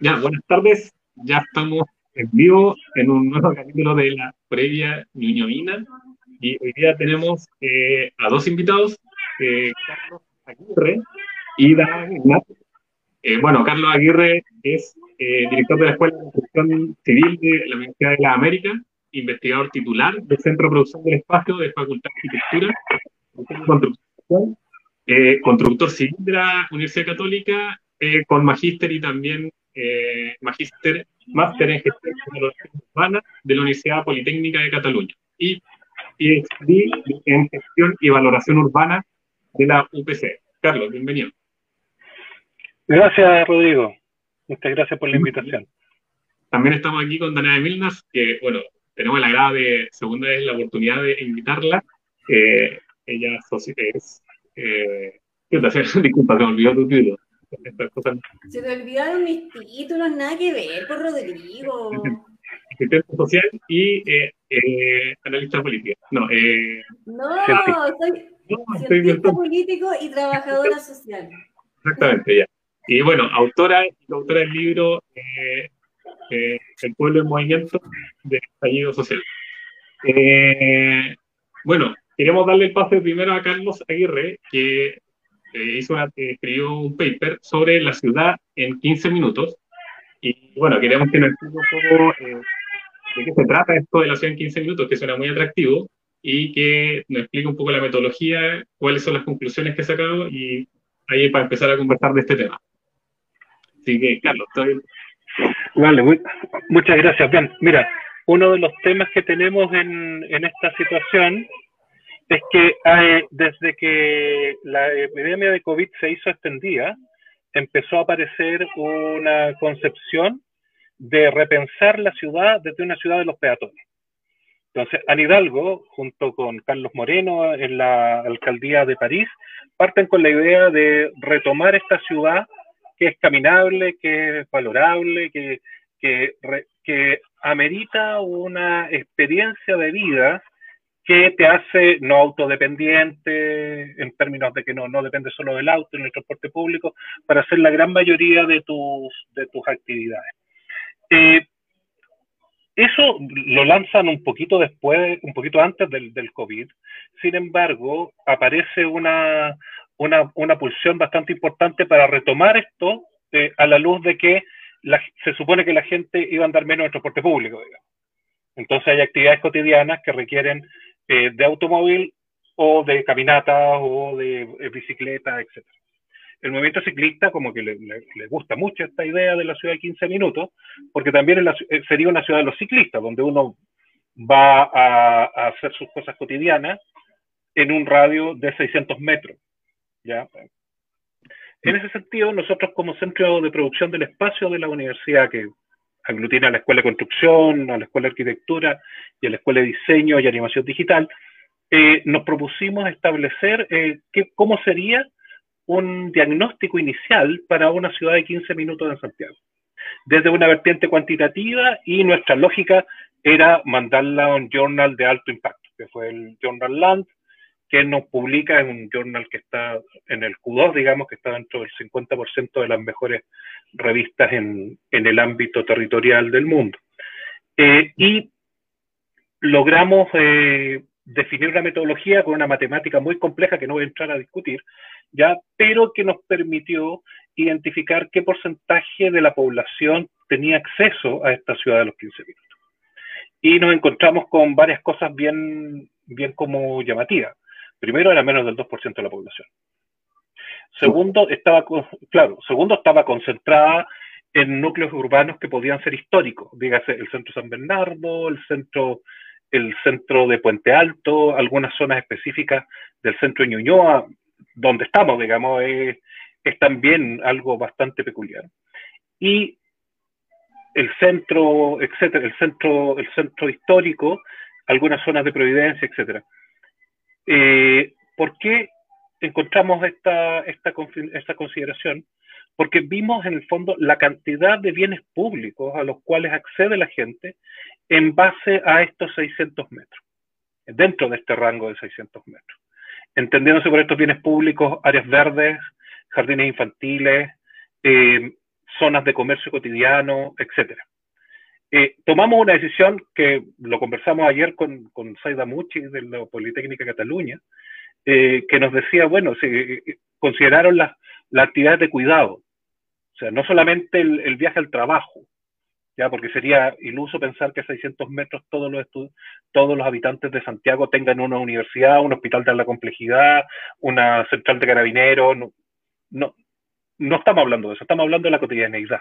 Ya, buenas tardes. Ya estamos en vivo en un nuevo capítulo de la previa Ñuñoína. Y hoy día tenemos eh, a dos invitados, eh, Carlos Aguirre y Dana. Eh, bueno, Carlos Aguirre es director de la Escuela de Construcción Civil de la Universidad de la América, investigador titular del Centro de Producción del Espacio de Facultad de Arquitectura, Construcción, constructor civil de la Universidad Católica, con magíster y también eh, magíster, máster en gestión urbana de la Universidad Politécnica de Cataluña y PhD en gestión y valoración urbana de la UPC. Carlos, bienvenido. Gracias, Rodrigo. Muchas gracias por la invitación. También estamos aquí con Dana Milnas, que, bueno, tenemos la grada de segunda vez la oportunidad de invitarla. Eh, ella es. Eh, disculpa, me olvidó tu título. Se te olvidaron mis títulos, nada que ver por Rodrigo. Asistente social y eh, eh, analista político. No, eh, no soy no, político y trabajadora social. Exactamente, ya. Y bueno, autora y autora del libro eh, eh, El pueblo en movimiento de estallido social. Eh, bueno, queríamos darle el pase primero a Carlos Aguirre, que hizo escribió un paper sobre la ciudad en 15 minutos. Y bueno, queríamos que nos explique un poco eh, de qué se trata esto de la ciudad en 15 minutos, que suena muy atractivo, y que nos explique un poco la metodología, cuáles son las conclusiones que ha sacado, y ahí para empezar a conversar de este tema. Así que, Carlos, estoy... Vale, muchas gracias. Bien, mira, uno de los temas que tenemos en, en esta situación es que eh, desde que la epidemia de COVID se hizo extendida, empezó a aparecer una concepción de repensar la ciudad desde una ciudad de los peatones. Entonces, Anne Hidalgo, junto con Carlos Moreno en la alcaldía de París, parten con la idea de retomar esta ciudad que es caminable, que es valorable, que, que, que amerita una experiencia de vida que te hace no autodependiente en términos de que no, no depende solo del auto en el transporte público para hacer la gran mayoría de tus, de tus actividades. Eh, eso lo lanzan un poquito después, un poquito antes del, del COVID. Sin embargo, aparece una, una, una, pulsión bastante importante para retomar esto eh, a la luz de que se supone que la gente iba a andar menos en transporte público. Entonces hay actividades cotidianas que requieren eh, de automóvil o de caminata o de eh, bicicleta, etc. El movimiento ciclista como que le, gusta mucho esta idea de la ciudad de 15 minutos, porque también eh, sería una ciudad de los ciclistas, donde uno va a, hacer sus cosas cotidianas en un radio de 600 metros. ¿ya? En ese sentido, nosotros como centro de producción del espacio de la universidad, que aglutina a la Escuela de Construcción, a la Escuela de Arquitectura y a la Escuela de Diseño y Animación Digital, eh, nos propusimos establecer eh, cómo sería un diagnóstico inicial para una ciudad de 15 minutos en Santiago. Desde una vertiente cuantitativa y nuestra lógica era mandarla a un journal de alto impacto, que fue el Journal Land, que nos publica en un journal que está en el Q2, digamos, que está dentro del 50% de las mejores revistas en, el ámbito territorial del mundo. Eh, y logramos eh, definir una metodología con una matemática muy compleja que no voy a entrar a discutir, ya, pero que nos permitió identificar qué porcentaje de la población tenía acceso a esta ciudad de los 15 minutos. Y nos encontramos con varias cosas bien, bien como llamativas. Primero, era menos del 2% de la población. Segundo, estaba, claro, segundo, estaba concentrada en núcleos urbanos que podían ser históricos, dígase el centro San Bernardo, el centro, el centro de Puente Alto, algunas zonas específicas del centro de Ñuñoa, donde estamos, digamos, es, es también algo bastante peculiar. Y el centro, etcétera, el centro, el centro histórico, algunas zonas de Providencia, etcétera. Eh, ¿Por qué encontramos esta, esta, consideración? Porque vimos en el fondo la cantidad de bienes públicos a los cuales accede la gente en base a estos 600 metros, dentro de este rango de 600 metros. Entendiéndose por estos bienes públicos áreas verdes, jardines infantiles, eh, zonas de comercio cotidiano, etcétera. Eh, tomamos una decisión que lo conversamos ayer con, con Saida Muchi de la Politécnica Cataluña, eh, que nos decía, bueno, si consideraron las, las actividades de cuidado, o sea, no solamente el, el, viaje al trabajo, ya porque sería iluso pensar que a 600 metros todos los, todos los habitantes de Santiago tengan una universidad, un hospital de la complejidad, una central de carabineros, no, no, no estamos hablando de eso, estamos hablando de la cotidianeidad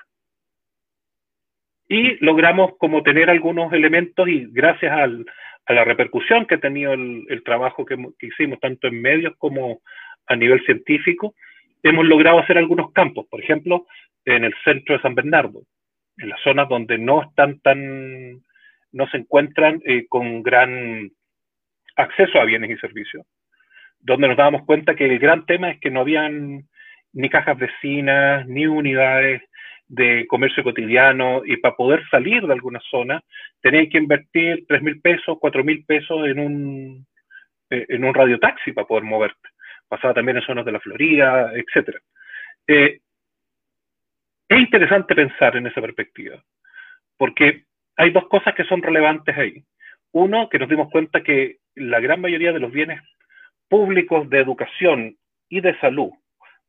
y logramos como tener algunos elementos y gracias al, a la repercusión que ha tenido el, el trabajo que, hicimos tanto en medios como a nivel científico, hemos logrado hacer algunos campos, por ejemplo, en el centro de San Bernardo, en las zonas donde no están tan, no se encuentran eh, con gran acceso a bienes y servicios, donde nos dábamos cuenta que el gran tema es que no habían ni cajas vecinas, ni unidades, de comercio cotidiano y para poder salir de alguna zona tenéis que invertir tres mil pesos, cuatro mil pesos en un, eh, en un radiotaxi para poder moverte. Pasaba también en zonas de la Florida, etc. Eh, es interesante pensar en esa perspectiva, porque hay dos cosas que son relevantes ahí. Uno, que nos dimos cuenta que la gran mayoría de los bienes públicos de educación y de salud,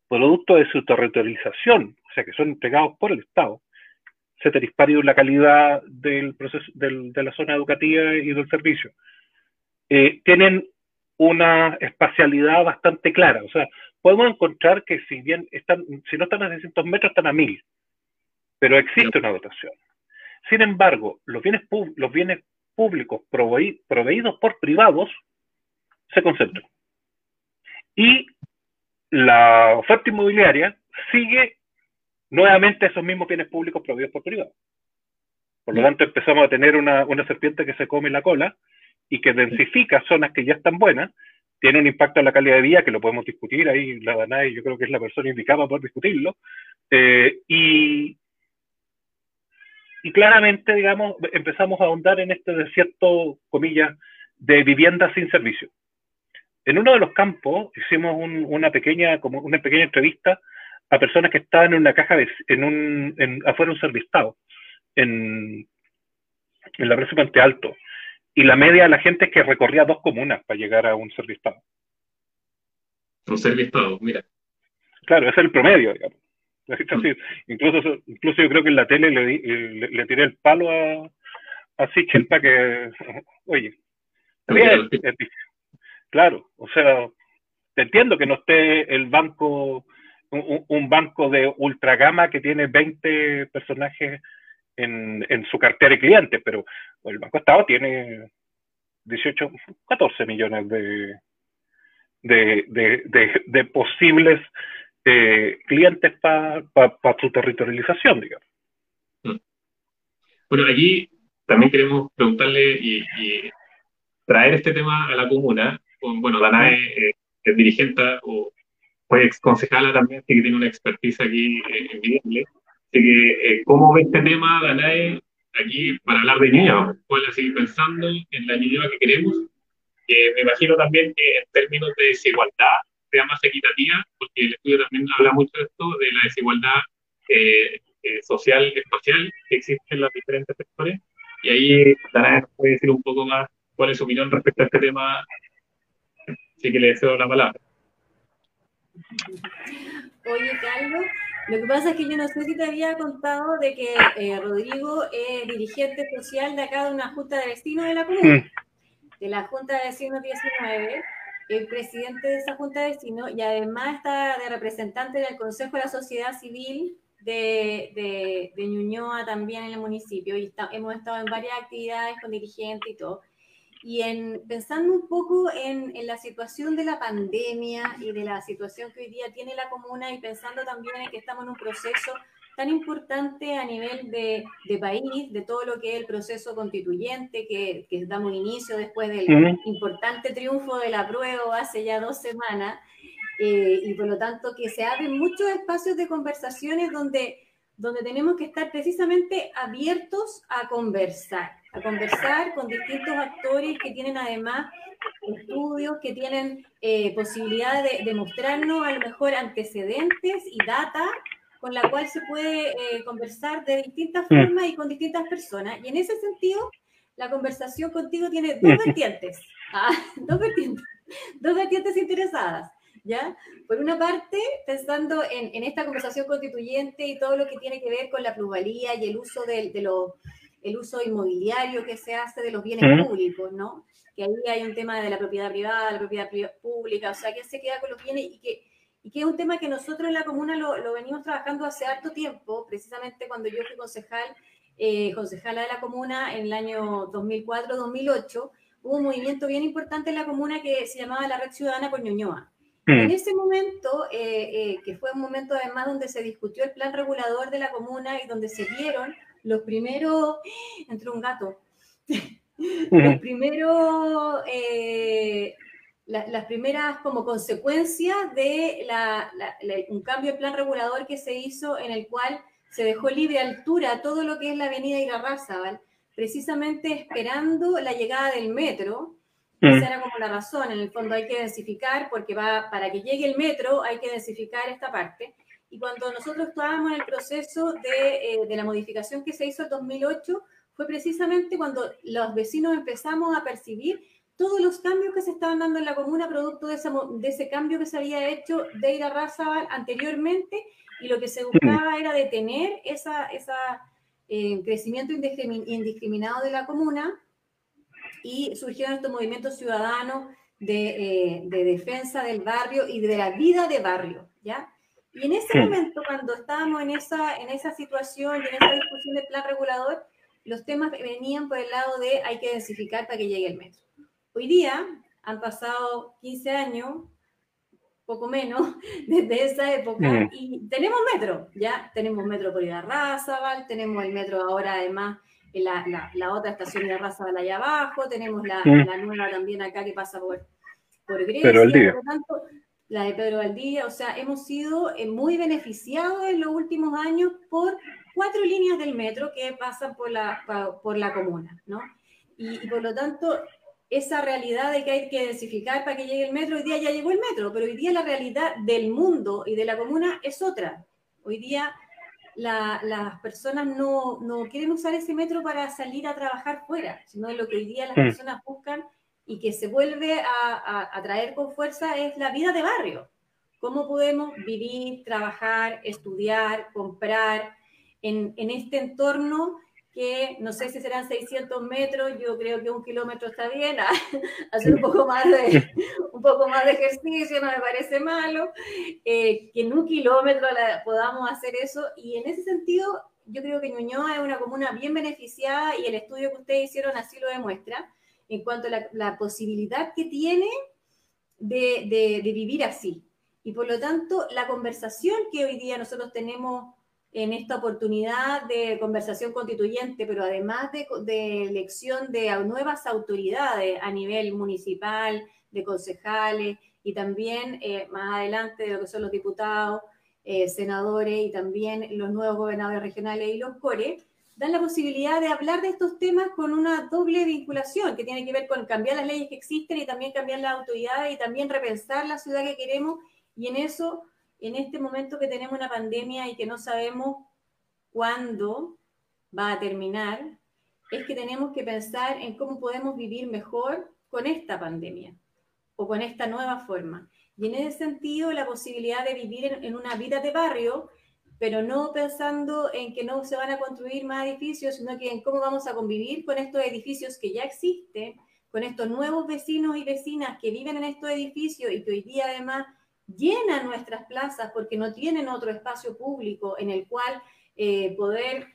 producto de su territorialización o sea, que son entregados por el Estado, se te la calidad del proceso, del, de la zona educativa y del servicio. Eh, tienen una espacialidad bastante clara, o sea, podemos encontrar que si bien están, si no están a 600 metros, están a 1000, pero existe una dotación. Sin embargo, los bienes, los bienes públicos proveídos por privados se concentran. Y la oferta inmobiliaria sigue nuevamente esos mismos bienes públicos proveídos por privados. Por lo tanto, empezamos a tener una, una, serpiente que se come la cola y que densifica zonas que ya están buenas, tiene un impacto en la calidad de vida que lo podemos discutir, ahí la Danay yo creo que es la persona indicada para discutirlo, eh, y, y claramente, digamos, empezamos a ahondar en este desierto, comillas, de viviendas sin servicio. En uno de los campos hicimos un, una, pequeña, como una pequeña entrevista a personas que estaban en una caja de, en un, en, afuera de un servistado, en, en la Plaza Puente Alto. Y la media de la gente es que recorría dos comunas para llegar a un servistado. Un servistado, mira. Claro, ese es el promedio, digamos. Mm. Incluso, incluso yo creo que en la tele le, le, le tiré el palo a, a Sichel para que, oye, bien, claro, o sea, te entiendo que no esté el banco un, banco de ultragama que tiene 20 personajes en, en, su cartera de clientes, pero el Banco Estado tiene 18, 14 millones de, de, posibles eh, clientes para pa, su territorialización, digamos. Bueno, aquí también queremos preguntarle y traer este tema a la comuna. Bueno, Danae eh, es dirigente o fue ex concejala también, así que tiene una expertise aquí eh, envidiable. Así que, eh, ¿cómo ve este tema, Danae, aquí para hablar de niños? ¿Cuál seguir pensando en la niña que queremos? Eh, me imagino también que en términos de desigualdad sea más equitativa, porque el estudio también habla mucho de esto, de la desigualdad eh, eh, social, espacial que existe en los diferentes sectores. Y ahí Danae puede decir un poco más cuál es su opinión respecto a este tema. Así que le deseo la palabra. Oye, Carlos, lo que pasa es que yo no sé si te había contado de que eh, Rodrigo es dirigente social de acá de una junta de vecinos de la comuna, mm. de la Junta de Vecinos 19, el presidente de esa junta de vecinos y además está de representante del Consejo de la Sociedad Civil de, de, de Ñuñoa también en el municipio y está, hemos estado en varias actividades con dirigentes y todo y en, pensando un poco en, en, la situación de la pandemia y de la situación que hoy día tiene la comuna y pensando también en que estamos en un proceso tan importante a nivel de, de país, de todo lo que es el proceso constituyente que, que damos inicio después del uh -huh. importante triunfo de la prueba hace ya dos semanas, eh, y por lo tanto que se abren muchos espacios de conversaciones donde, donde tenemos que estar precisamente abiertos a conversar a conversar con distintos actores que tienen además estudios, que tienen eh, posibilidad de, de, mostrarnos a lo mejor antecedentes y data con la cual se puede eh, conversar de distintas mm. formas y con distintas personas. Y en ese sentido, la conversación contigo tiene dos vertientes, ah, dos vertientes, dos vertientes interesadas. ¿Ya? Por una parte, pensando en, en, esta conversación constituyente y todo lo que tiene que ver con la plusvalía y el uso de, de lo, el uso inmobiliario que se hace de los bienes públicos, ¿no? Que ahí hay un tema de la propiedad privada, la propiedad pública, o sea, que se queda con los bienes y que, y que es un tema que nosotros en la comuna lo, lo venimos trabajando hace harto tiempo, precisamente cuando yo fui concejal, eh, concejala de la comuna en el año 2004-2008, hubo un movimiento bien importante en la comuna que se llamaba la Red Ciudadana por Ñuñoa. En ese momento, eh, eh, que fue un momento además donde se discutió el plan regulador de la comuna y donde se vieron los primeros, entró un gato, los primeros, eh, las primeras como consecuencias de un cambio de plan regulador que se hizo en el cual se dejó libre altura todo lo que es la avenida Irarrázaval, precisamente esperando la llegada del metro. Esa era como la razón, en el fondo hay que densificar, porque va, para que llegue el metro hay que densificar esta parte. Y cuando nosotros estábamos en el proceso de, eh, de, la modificación que se hizo en 2008, fue precisamente cuando los vecinos empezamos a percibir todos los cambios que se estaban dando en la comuna producto de ese, de ese cambio que se había hecho de ir a Razabal anteriormente y lo que se buscaba era detener ese esa, eh, crecimiento indiscriminado de la comuna y surgieron estos movimientos ciudadanos de, eh, de defensa del barrio y de la vida de barrio, ¿ya? Y en ese momento, cuando estábamos en esa, en esa situación y en esa discusión del plan regulador, los temas venían por el lado de hay que densificar para que llegue el metro. Hoy día han pasado 15 años, poco menos, desde esa época, y tenemos metro, ya tenemos metro por Irarrázaval, tenemos el metro ahora además en la, la, otra estación de Irarrázaval allá abajo, tenemos la, la, nueva también acá que pasa por, por Grecia, por lo tanto, la de Pedro Valdía, o sea, hemos sido eh, muy beneficiados en los últimos años por cuatro líneas del metro que pasan por la, por la comuna, ¿no? Y, por lo tanto, esa realidad de que hay que densificar para que llegue el metro, hoy día ya llegó el metro, pero hoy día la realidad del mundo y de la comuna es otra. Hoy día las personas no, no, quieren usar ese metro para salir a trabajar fuera, sino lo que hoy día las mm. personas buscan y que se vuelve a, traer con fuerza es la vida de barrio. ¿Cómo podemos vivir, trabajar, estudiar, comprar en, en este entorno que no sé si serán 600 metros, yo creo que un kilómetro está bien, hacer un poco más de, un poco más de ejercicio no me parece malo, eh, que en un kilómetro podamos hacer eso y en ese sentido yo creo que Ñuñoa es una comuna bien beneficiada y el estudio que ustedes hicieron así lo demuestra en cuanto a la, posibilidad que tiene de, vivir así. Y por lo tanto, la conversación que hoy día nosotros tenemos en esta oportunidad de conversación constituyente, pero además de, elección de nuevas autoridades a nivel municipal, de concejales y también eh, más adelante de lo que son los diputados, eh, senadores y también los nuevos gobernadores regionales y los CORE, dan la posibilidad de hablar de estos temas con una doble vinculación, que tiene que ver con cambiar las leyes que existen y también cambiar las autoridades y también repensar la ciudad que queremos. Y en eso, en este momento que tenemos una pandemia y que no sabemos cuándo va a terminar, es que tenemos que pensar en cómo podemos vivir mejor con esta pandemia o con esta nueva forma. Y en ese sentido, la posibilidad de vivir en, en una vida de barrio pero no pensando en que no se van a construir más edificios, sino que en cómo vamos a convivir con estos edificios que ya existen, con estos nuevos vecinos y vecinas que viven en estos edificios y que hoy día además llenan nuestras plazas porque no tienen otro espacio público en el cual eh, poder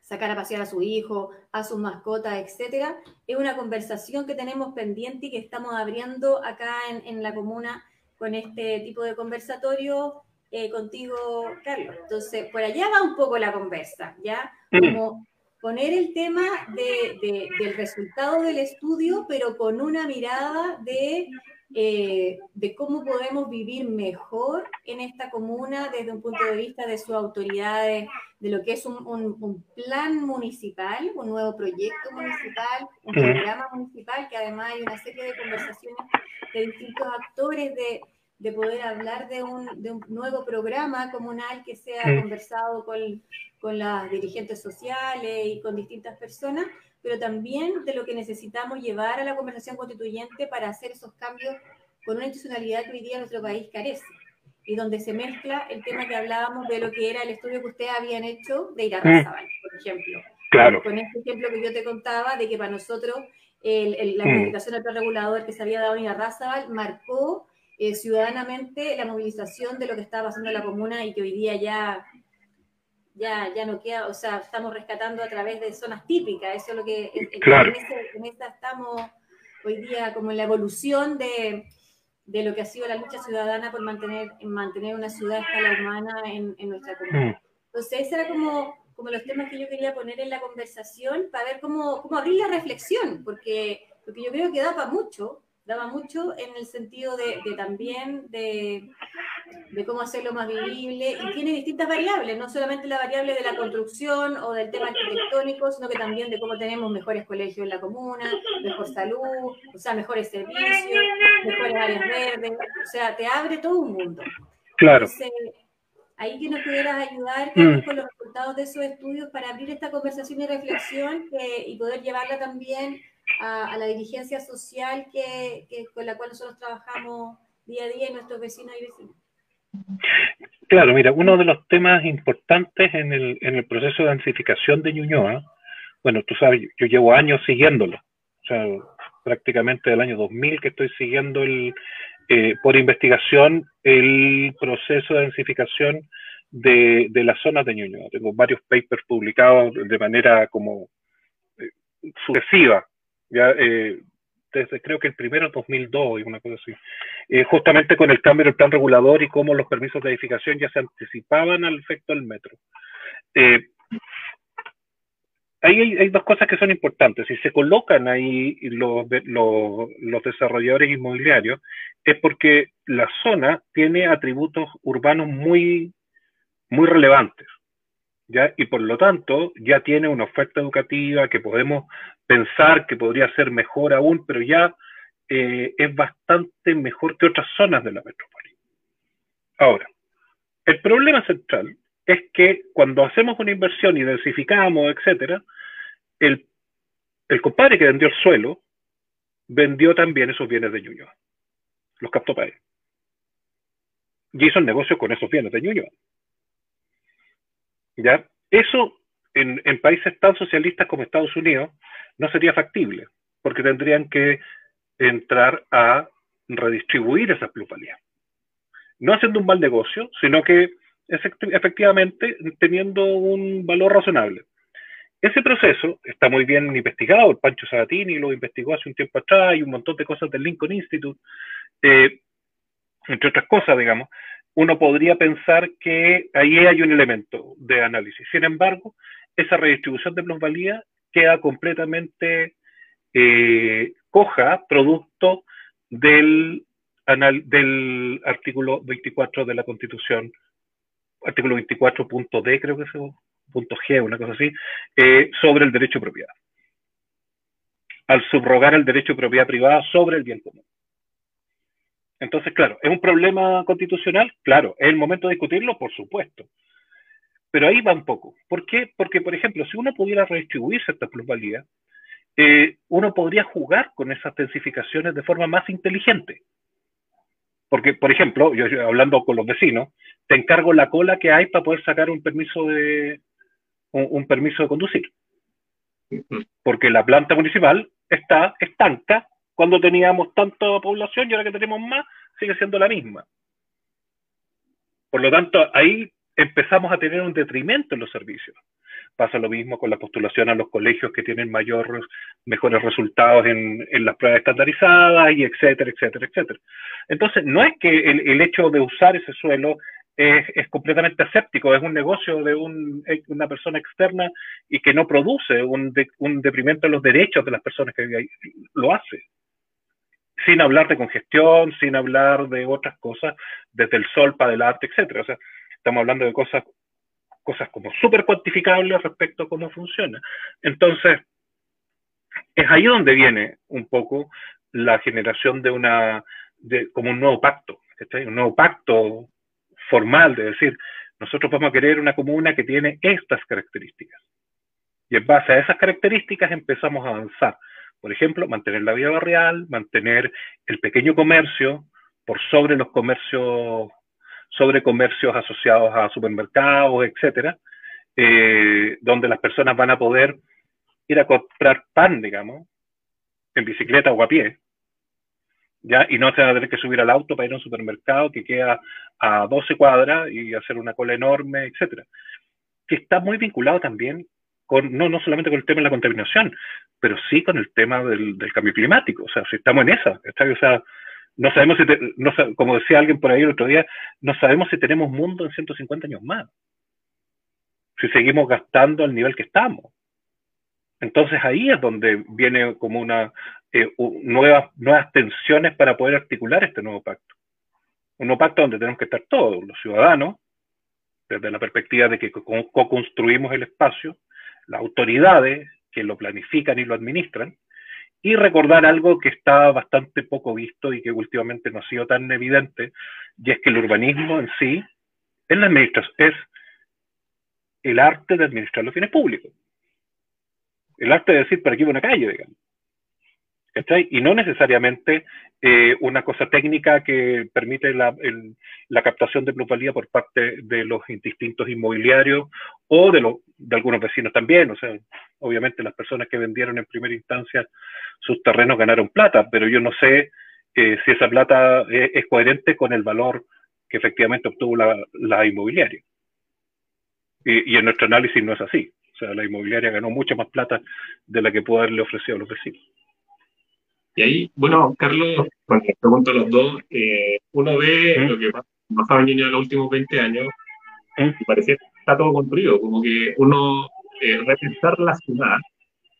sacar a pasear a su hijo, a sus mascotas, etcétera, es una conversación que tenemos pendiente y que estamos abriendo acá en, en la comuna con este tipo de conversatorio eh, contigo, Carlos. Entonces, por allá va un poco la conversa, ¿ya? Como poner el tema de, del resultado del estudio, pero con una mirada de, eh, de cómo podemos vivir mejor en esta comuna desde un punto de vista de sus autoridades, de lo que es un, un, plan municipal, un nuevo proyecto municipal, un programa municipal, que además hay una serie de conversaciones de distintos actores de de poder hablar de un, de un nuevo programa comunal que sea mm. conversado con, con las dirigentes sociales y con distintas personas, pero también de lo que necesitamos llevar a la conversación constituyente para hacer esos cambios con una institucionalidad que hoy día nuestro país carece y donde se mezcla el tema que hablábamos de lo que era el estudio que ustedes habían hecho de ir a mm. por ejemplo. Claro. Con este ejemplo que yo te contaba de que para nosotros el, la movilización del plan regulador que se había dado en Irarrázaval marcó eh, ciudadanamente la movilización de lo que estaba pasando en la comuna y que hoy día ya, ya, ya no queda, o sea, estamos rescatando a través de zonas típicas, eso es lo que claro. en, esta estamos hoy día como en la evolución de, de, lo que ha sido la lucha ciudadana por mantener, mantener una ciudad a escala humana en, en nuestra comunidad. Mm. Entonces, ese era como como los temas que yo quería poner en la conversación para ver cómo, cómo abrir la reflexión, porque, porque yo creo que daba mucho, daba mucho en el sentido de, también de, de, cómo hacerlo más vivible y tiene distintas variables, no solamente la variable de la construcción o del tema arquitectónico, sino que también de cómo tenemos mejores colegios en la comuna, mejor salud, o sea, mejores servicios, mejores áreas verdes, o sea, te abre todo un mundo. Claro ahí que nos pudieras ayudar mm. con los resultados de esos estudios para abrir esta conversación y reflexión y poder llevarla también a, la dirigencia social que, con la cual nosotros trabajamos día a día en nuestros vecinos y vecinas. Claro, mira, uno de los temas importantes en el, en el proceso de densificación de Ñuñoa, bueno, tú sabes, yo llevo años siguiéndolo, o sea, prácticamente del año 2000 que estoy siguiendo el, eh, por investigación el proceso de densificación de, de las zonas de Ñuñoa. Tengo varios papers publicados de manera como eh, sucesiva, ya, eh, desde creo que el primero en 2002 y una cosa así, eh, justamente con el cambio del plan regulador y cómo los permisos de edificación ya se anticipaban al efecto del metro. Eh, ahí hay, dos cosas que son importantes. Si se colocan ahí los, los, desarrolladores inmobiliarios, es porque la zona tiene atributos urbanos muy, muy relevantes. ¿Ya? Y por lo tanto, ya tiene una oferta educativa que podemos pensar que podría ser mejor aún, pero ya eh, es bastante mejor que otras zonas de la metrópoli. Ahora, el problema central es que cuando hacemos una inversión y densificamos, etcétera, el, el compadre que vendió el suelo vendió también esos bienes de Ñuñoa. Los captó para él. Y hizo el negocio con esos bienes de Ñuñoa. ¿Ya? Eso en, en países tan socialistas como Estados Unidos no sería factible, porque tendrían que entrar a redistribuir esas plusvalías. No haciendo un mal negocio, sino que efectivamente teniendo un valor razonable. Ese proceso está muy bien investigado, el Pancho Sabatini lo investigó hace un tiempo atrás, hay un montón de cosas del Lincoln Institute, eh, entre otras cosas, digamos. Uno podría pensar que ahí hay un elemento de análisis. Sin embargo, esa redistribución de plusvalía queda completamente eh, coja, producto del, artículo 24 de la Constitución artículo 24.d, creo que es punto G, una cosa así, eh, sobre el derecho de propiedad. Al subrogar el derecho de propiedad privada sobre el bien común. Entonces, claro, ¿es un problema constitucional? Claro, ¿es el momento de discutirlo? Por supuesto. Pero ahí va un poco. ¿Por qué? Porque, por ejemplo, si uno pudiera redistribuir esta plusvalía, eh, uno podría jugar con esas densificaciones de forma más inteligente. Porque, por ejemplo, yo hablando con los vecinos, te encargo la cola que hay para poder sacar un permiso de, un, permiso de conducir. Porque la planta municipal está estanca cuando teníamos tanta población y ahora que tenemos más, sigue siendo la misma. Por lo tanto, ahí empezamos a tener un detrimento en los servicios. Pasa lo mismo con la postulación a los colegios que tienen mayores, mejores resultados en, en, las pruebas estandarizadas y etcétera, etcétera, etcétera. Entonces, no es que el, el hecho de usar ese suelo es, completamente escéptico, es un negocio de una persona externa y que no produce un, un deprimento de los derechos de las personas que ahí, lo hace. Sin hablar de congestión, sin hablar de otras cosas, desde el sol para el arte, etc. O sea, estamos hablando de cosas, cosas como súper cuantificables respecto a cómo funciona. Entonces, es ahí donde viene un poco la generación de una, de, como un nuevo pacto un nuevo pacto formal de decir, nosotros vamos a querer una comuna que tiene estas características. Y en base a esas características empezamos a avanzar. Por ejemplo, mantener la vida barrial, mantener el pequeño comercio por sobre los comercios, sobre comercios asociados a supermercados, etcétera, eh, donde las personas van a poder ir a comprar pan, digamos, en bicicleta o a pie, ¿ya? Y no se van a tener que subir al auto para ir a un supermercado que queda a 12 cuadras y hacer una cola enorme, etcétera. Que está muy vinculado también no, no solamente con el tema de la contaminación, pero sí con el tema del, cambio climático. O sea, si estamos en esa, O sea, no sabemos si, no, como decía alguien por ahí el otro día, no sabemos si tenemos mundo en 150 años más. Si seguimos gastando al nivel que estamos. Entonces ahí es donde viene como una eh, nuevas, nuevas tensiones para poder articular este nuevo pacto. Un nuevo pacto donde tenemos que estar todos, los ciudadanos, desde la perspectiva de que co-construimos el espacio, las autoridades que lo planifican y lo administran, y recordar algo que está bastante poco visto y que últimamente no ha sido tan evidente, y es que el urbanismo en sí es, la es el arte de administrar los fines públicos el arte de decir, por aquí va una calle, digamos. Y no necesariamente eh, una cosa técnica que permite la, captación de plusvalía por parte de los distintos inmobiliarios o de, de algunos vecinos también. O sea, obviamente las personas que vendieron en primera instancia sus terrenos ganaron plata, pero yo no sé eh, si esa plata es, coherente con el valor que efectivamente obtuvo la, la inmobiliaria. Y, y en nuestro análisis no es así. O sea, la inmobiliaria ganó mucha más plata de la que pudo haberle ofrecido a los vecinos. Y ahí, bueno, Carlos, cuando les pregunto a los dos, eh, uno ve ¿Mm? lo que pasaba en Ñuñoa en los últimos 20 años ¿Mm? y parecía que está todo construido, como que uno, eh, repensar la ciudad,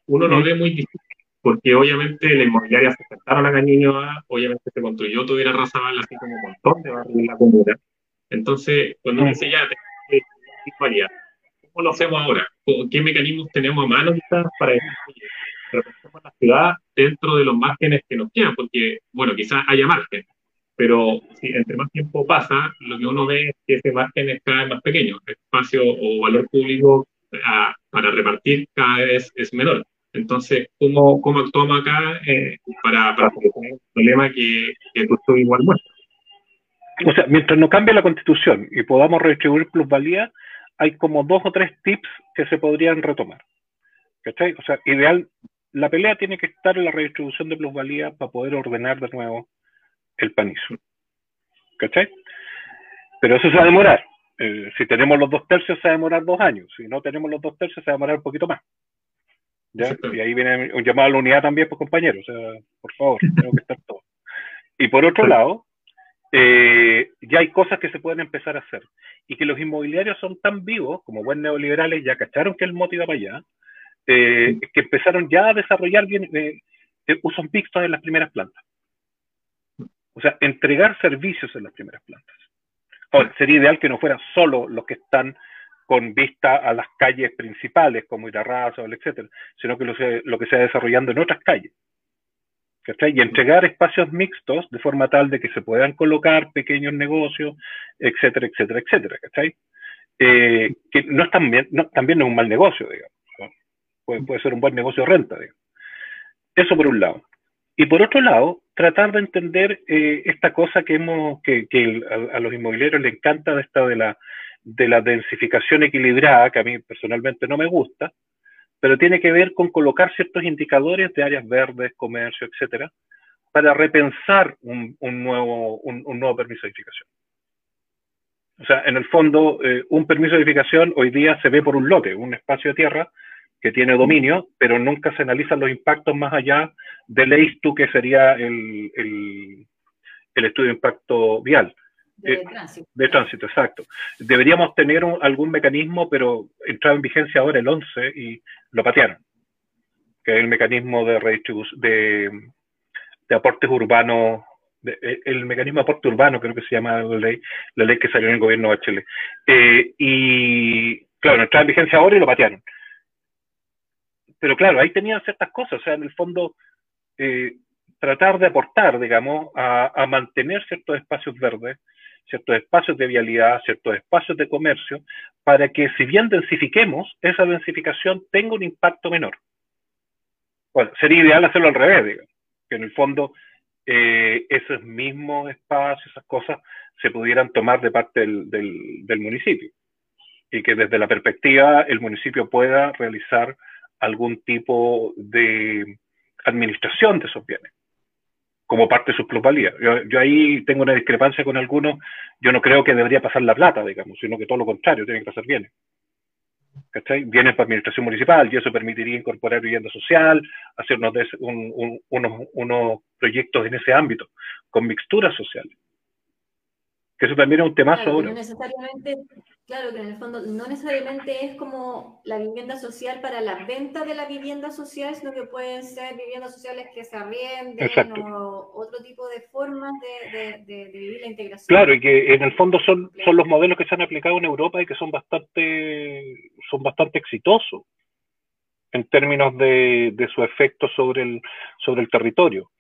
uno lo ¿Mm? ve muy difícil, porque obviamente la inmobiliaria se sentaron a Ñuñoa, obviamente se construyó tuviera Razabal así como un montón de barrios en la comuna. Entonces, cuando uno dice ya. ¿Cómo lo hacemos ahora? ¿Qué mecanismos tenemos a mano quizás para decir, la ciudad dentro de los márgenes que nos quedan? Porque, bueno, quizás haya margen, pero si entre más tiempo pasa, lo que uno ve es que ese margen es cada vez más pequeño. El espacio o valor público para repartir cada vez es menor. Entonces, ¿cómo, cómo actuamos acá eh, para, para solucionar el problema que, que tú igual muestras? O sea, mientras no cambie la constitución y podamos redistribuir plusvalía, hay como dos o tres tips que se podrían retomar. ¿Cachai? O sea, ideal, la pelea tiene que estar en la redistribución de plusvalía para poder ordenar de nuevo el panizo. ¿Cachai? Pero eso se va a demorar. Eh, si tenemos los dos tercios, se va a demorar dos años. Si no tenemos los dos tercios, se va a demorar un poquito más. ¿Ya? Y ahí viene un llamado a la unidad también, pues compañeros. O sea, por favor, tengo que estar todo. Y por otro lado, eh, ya hay cosas que se pueden empezar a hacer. Y que los inmobiliarios son tan vivos, como buen neoliberales, ya cacharon que el motivo va allá, eh, que empezaron ya a desarrollar bien, eh, usos mixtos en las primeras plantas. O sea, entregar servicios en las primeras plantas. Sería ideal que no fueran solo los que están con vista a las calles principales, como Irarraza, etcétera, sino que lo, lo que se va desarrollando en otras calles. Y entregar espacios mixtos de forma tal de que se puedan colocar pequeños negocios, etcétera, etcétera, etcétera, ¿cachai? Eh, que no es también, no, también no es un mal negocio, digamos. Puede, puede, ser un buen negocio de renta, digamos. Eso por un lado. Y por otro lado, tratar de entender eh, esta cosa que hemos, que, que a, a, los inmobiliarios les encanta de esta de la, de la densificación equilibrada, que a mí personalmente no me gusta, pero tiene que ver con colocar ciertos indicadores de áreas verdes, comercio, etcétera, para repensar un, nuevo, un, nuevo permiso de edificación. O sea, en el fondo, eh, un permiso de edificación hoy día se ve por un lote, un espacio de tierra que tiene dominio, pero nunca se analizan los impactos más allá del EISTU, que sería el, el estudio de impacto vial. De eh, tránsito. De tránsito, exacto. Deberíamos tener algún mecanismo, pero entraba en vigencia ahora el 11 y lo patearon, que es el mecanismo de redistribución, de, de aportes urbanos, eh, el mecanismo de aporte urbano, creo que se llama la ley, la ley que salió en el gobierno de Chile. Eh, y claro, entraba en vigencia ahora y lo patearon. Pero claro, ahí tenían ciertas cosas, o sea, en el fondo, tratar de aportar, digamos, a, mantener ciertos espacios verdes, ciertos espacios de vialidad, ciertos espacios de comercio, para que si bien densifiquemos, esa densificación tenga un impacto menor. Bueno, sería ideal hacerlo al revés, digamos, que en el fondo eh, esos mismos espacios, esas cosas, se pudieran tomar de parte del municipio y que desde la perspectiva el municipio pueda realizar algún tipo de administración de esos bienes como parte de sus plusvalías. Yo, ahí tengo una discrepancia con algunos. Yo no creo que debería pasar la plata, digamos, sino que todo lo contrario, tienen que pasar bienes. ¿Cachai? Bienes para administración municipal y eso permitiría incorporar vivienda social, hacer unos, unos proyectos en ese ámbito, con mixturas sociales que eso también es un tema claro, No necesariamente, claro, que en el fondo no necesariamente es como la vivienda social para la venta de la vivienda social, sino que pueden ser viviendas sociales que se arrienden o otro tipo de formas de, vivir la integración. Claro, y que en el fondo son, son los modelos que se han aplicado en Europa y que son bastante, son bastante exitosos en términos de, de su efecto sobre el, sobre el territorio.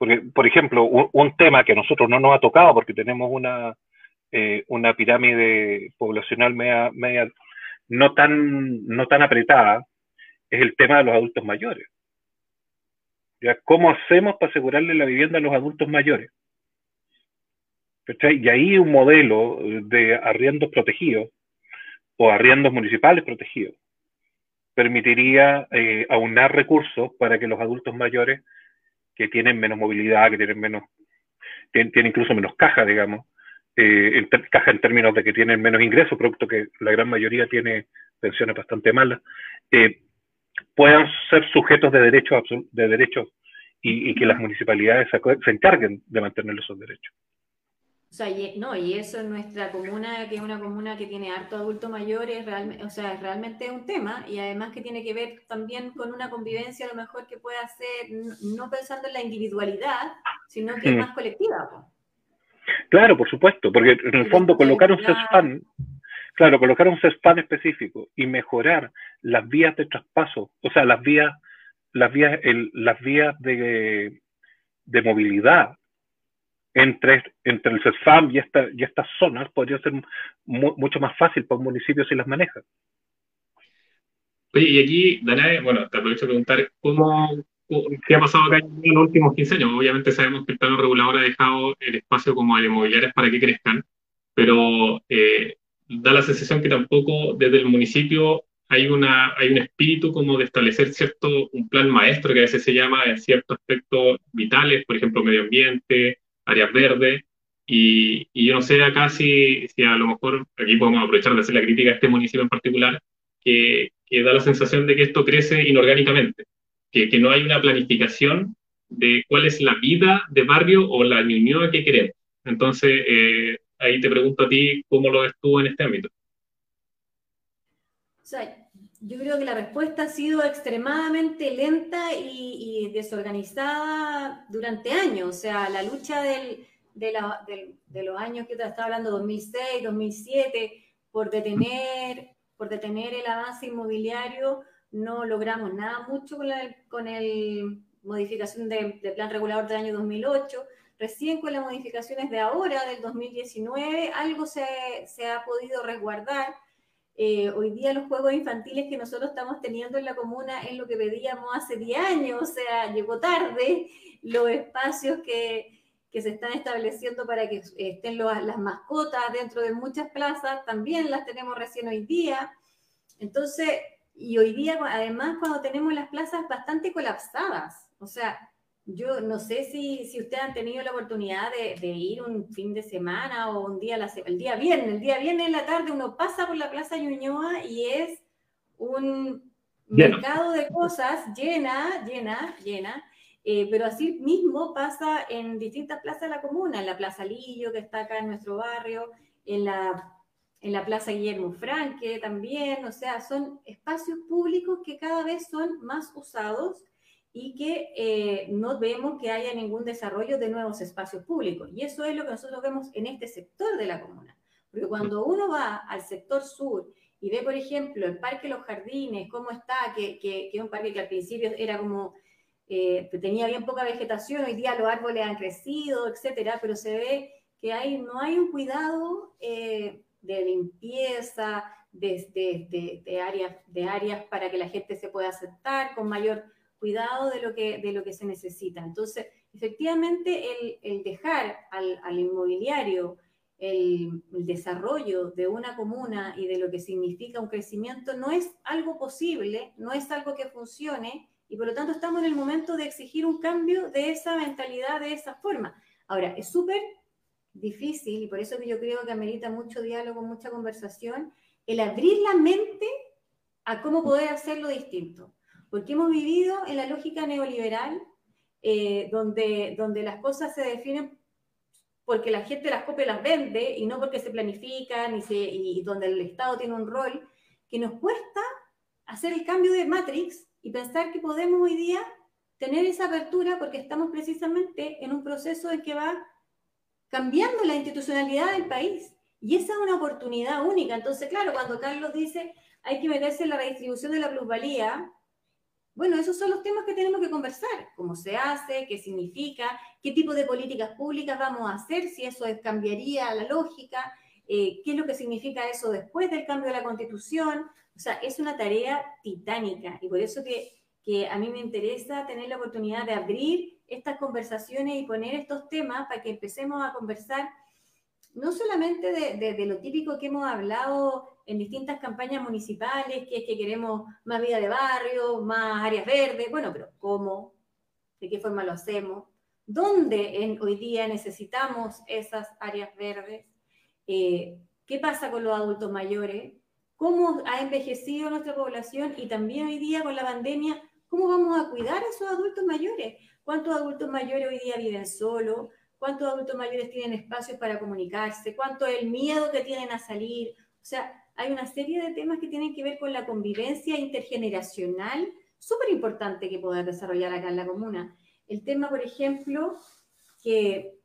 Porque, por ejemplo, un, tema que a nosotros no nos ha tocado porque tenemos una, eh, una pirámide poblacional media, no, tan, no tan apretada, es el tema de los adultos mayores. ¿Cómo hacemos para asegurarle la vivienda a los adultos mayores? Y ahí un modelo de arriendos protegidos o arriendos municipales protegidos permitiría eh, aunar recursos para que los adultos mayores que tienen menos movilidad, que tienen menos, tienen, incluso menos caja, digamos, eh, caja en términos de que tienen menos ingresos, producto que la gran mayoría tiene pensiones bastante malas, eh, puedan ser sujetos de derechos, de derechos y, que las municipalidades se, encarguen de mantener esos derechos. O sea, y, no, y eso en nuestra comuna, que es una comuna que tiene harto adulto mayor, es realmente, o sea, es realmente un tema y además que tiene que ver también con una convivencia a lo mejor que pueda ser, no pensando en la individualidad, sino que es mm. más colectiva. Claro, por supuesto, porque en el fondo colocar un CESPAN, claro, colocar un CESPAN específico y mejorar las vías de traspaso, o sea, las vías, las vías, las vías de, de movilidad entre, entre el CESFAM y, esta, y estas zonas podría ser mucho más fácil para un municipio si las maneja. Oye, y aquí, Danae, bueno, te aprovecho de preguntar, ¿cómo, ¿qué ha pasado acá en los últimos 15 años? Obviamente sabemos que el plano regulador ha dejado el espacio como de inmobiliarias para que crezcan, pero eh, da la sensación que tampoco desde el municipio hay, una, hay un espíritu como de establecer cierto, un plan maestro que a veces se llama en ciertos aspectos vitales, por ejemplo, medio ambiente, áreas verdes, y, yo no sé acá si, si, a lo mejor aquí podemos aprovechar de hacer la crítica a este municipio en particular, que, que da la sensación de que esto crece inorgánicamente, que, que, no hay una planificación de cuál es la vida de barrio o la unión que queremos. Entonces, eh, ahí te pregunto a ti cómo lo ves tú en este ámbito. O sea, yo creo que la respuesta ha sido extremadamente lenta y, desorganizada durante años. O sea, la lucha de, los años que te estaba hablando, 2006, 2007, por detener, por detener el avance inmobiliario, no logramos nada mucho con la con el modificación del plan regulador del año 2008. Recién con las modificaciones de ahora, del 2019, algo se, se ha podido resguardar eh, hoy día los juegos infantiles que nosotros estamos teniendo en la comuna es lo que pedíamos hace 10 años, o sea, llegó tarde los espacios que, que se están estableciendo para que estén las mascotas dentro de muchas plazas, también las tenemos recién hoy día. Entonces, y hoy día además cuando tenemos las plazas bastante colapsadas, o sea, yo no sé si, si ustedes han tenido la oportunidad de, ir un fin de semana o un día, el día viernes. El día viernes en la tarde uno pasa por la Plaza Ñuñoa y es un mercado de cosas llena, llena, llena. Eh, pero así mismo pasa en distintas plazas de la comuna, en la Plaza Lillo, que está acá en nuestro barrio, en la, en la Plaza Guillermo Franque también, o sea, son espacios públicos que cada vez son más usados y que eh, no vemos que haya ningún desarrollo de nuevos espacios públicos. Y eso es lo que nosotros vemos en este sector de la comuna. Porque cuando uno va al sector sur y ve, por ejemplo, el Parque Los Jardines, cómo está, que, que, es un parque que al principio era como eh, tenía bien poca vegetación, hoy día los árboles han crecido, etcétera, pero se ve que hay, no hay un cuidado eh, de limpieza, de, de, áreas, de áreas para que la gente se pueda aceptar con mayor cuidado de lo que, de lo que se necesita. Entonces, efectivamente, el, dejar al, inmobiliario el, desarrollo de una comuna y de lo que significa un crecimiento no es algo posible, no es algo que funcione y por lo tanto estamos en el momento de exigir un cambio de esa mentalidad, de esa forma. Ahora, es súper difícil y por eso que yo creo que amerita mucho diálogo, mucha conversación, el abrir la mente a cómo poder hacerlo distinto. Porque hemos vivido en la lógica neoliberal, eh, donde, donde las cosas se definen porque la gente las copia y las vende y no porque se planifican y, se, y donde el Estado tiene un rol, que nos cuesta hacer el cambio de Matrix y pensar que podemos hoy día tener esa apertura porque estamos precisamente en un proceso en que va cambiando la institucionalidad del país. Y esa es una oportunidad única. Entonces, claro, cuando Carlos dice hay que meterse en la redistribución de la plusvalía, bueno, esos son los temas que tenemos que conversar. ¿Cómo se hace? ¿Qué significa? ¿Qué tipo de políticas públicas vamos a hacer? Si eso cambiaría la lógica. Eh, ¿Qué es lo que significa eso después del cambio de la constitución? O sea, es una tarea titánica y por eso que, que a mí me interesa tener la oportunidad de abrir estas conversaciones y poner estos temas para que empecemos a conversar no solamente de, lo típico que hemos hablado en distintas campañas municipales, que es que queremos más vida de barrio, más áreas verdes, bueno, pero ¿cómo? ¿De qué forma lo hacemos? ¿Dónde en, hoy día necesitamos esas áreas verdes? Eh, ¿Qué pasa con los adultos mayores? ¿Cómo ha envejecido nuestra población? Y también hoy día con la pandemia, ¿cómo vamos a cuidar a esos adultos mayores? ¿Cuántos adultos mayores hoy día viven solos? cuántos adultos mayores tienen espacios para comunicarse, cuánto es el miedo que tienen a salir. O sea, hay una serie de temas que tienen que ver con la convivencia intergeneracional, súper importante que poder desarrollar acá en la comuna. El tema, por ejemplo, que,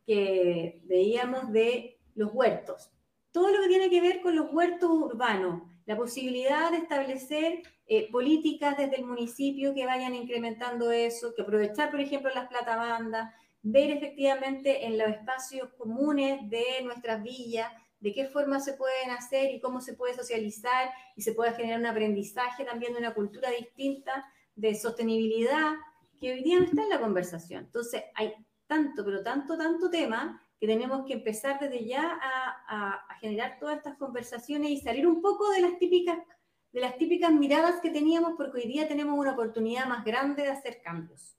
veíamos de los huertos. Todo lo que tiene que ver con los huertos urbanos, la posibilidad de establecer eh, políticas desde el municipio que vayan incrementando eso, que aprovechar, por ejemplo, las platabandas, ver efectivamente en los espacios comunes de nuestras villas, de qué forma se pueden hacer y cómo se puede socializar y se puede generar un aprendizaje también de una cultura distinta de sostenibilidad que hoy día no está en la conversación. Entonces, hay tanto, pero tanto, tanto tema que tenemos que empezar desde ya a, a generar todas estas conversaciones y salir un poco de las típicas de las típicas miradas que teníamos porque hoy día tenemos una oportunidad más grande de hacer cambios.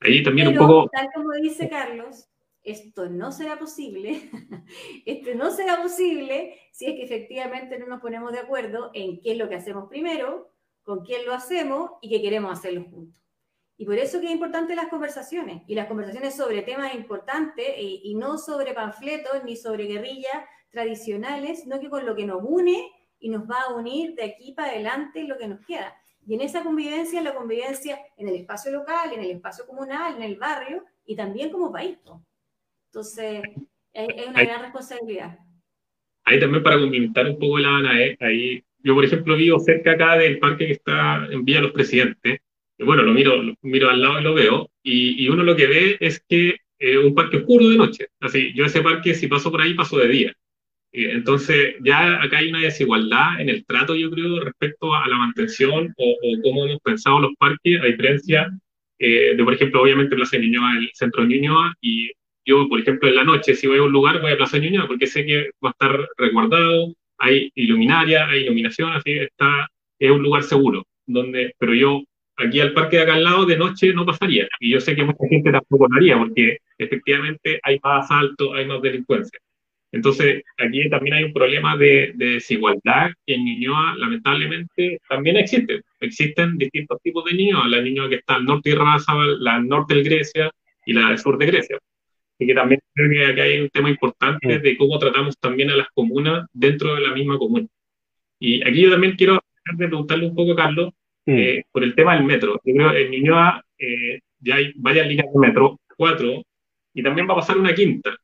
Ahí también un poco... Tal como dice Carlos, esto no será posible, esto no será posible si es que efectivamente no nos ponemos de acuerdo en qué es lo que hacemos primero, con quién lo hacemos y qué queremos hacerlo juntos. Y por eso que es importante las conversaciones, y las conversaciones sobre temas importantes y, y no sobre panfletos ni sobre guerrillas tradicionales, sino que con lo que nos une y nos va a unir de aquí para adelante lo que nos queda. Y en esa convivencia, la convivencia en el espacio local, en el espacio comunal, en el barrio y también como país. Entonces, es, una gran responsabilidad. Ahí también para complementar un poco la Ana, ¿eh? ahí yo por ejemplo vivo cerca acá del parque que está en Villa Los Presidentes, y bueno, lo miro, miro al lado y lo veo, y, uno lo que ve es que es un parque oscuro de noche, así, yo ese parque si paso por ahí paso de día, entonces, ya acá hay una desigualdad en el trato, yo creo, respecto a la mantención o, cómo hemos pensado los parques, a diferencia eh, de, por ejemplo, obviamente Plaza de Ñuñoa, el centro de Ñuñoa, y yo, por ejemplo, en la noche, si voy a un lugar, voy a Plaza de Ñuñoa, porque sé que va a estar resguardado, hay iluminaria, hay iluminación, así está, es un lugar seguro, donde, pero yo aquí al parque de acá al lado de noche no pasaría, y yo sé que mucha gente tampoco lo haría, porque efectivamente hay más asalto, hay más delincuencia. Entonces, aquí también hay un problema de, desigualdad que en Ñuñoa, lamentablemente, también existe. Existen distintos tipos de Ñuñoa. La Ñuñoa que está al norte de Razabal, la norte de Grecia y la del sur de Grecia. Y que también creo que aquí hay un tema importante de cómo tratamos también a las comunas dentro de la misma comuna. Y aquí yo también quiero preguntarle un poco, Carlos, eh, por el tema del metro. Yo creo que en Ñuñoa eh, ya hay varias líneas de metro, cuatro, y también va a pasar una quinta.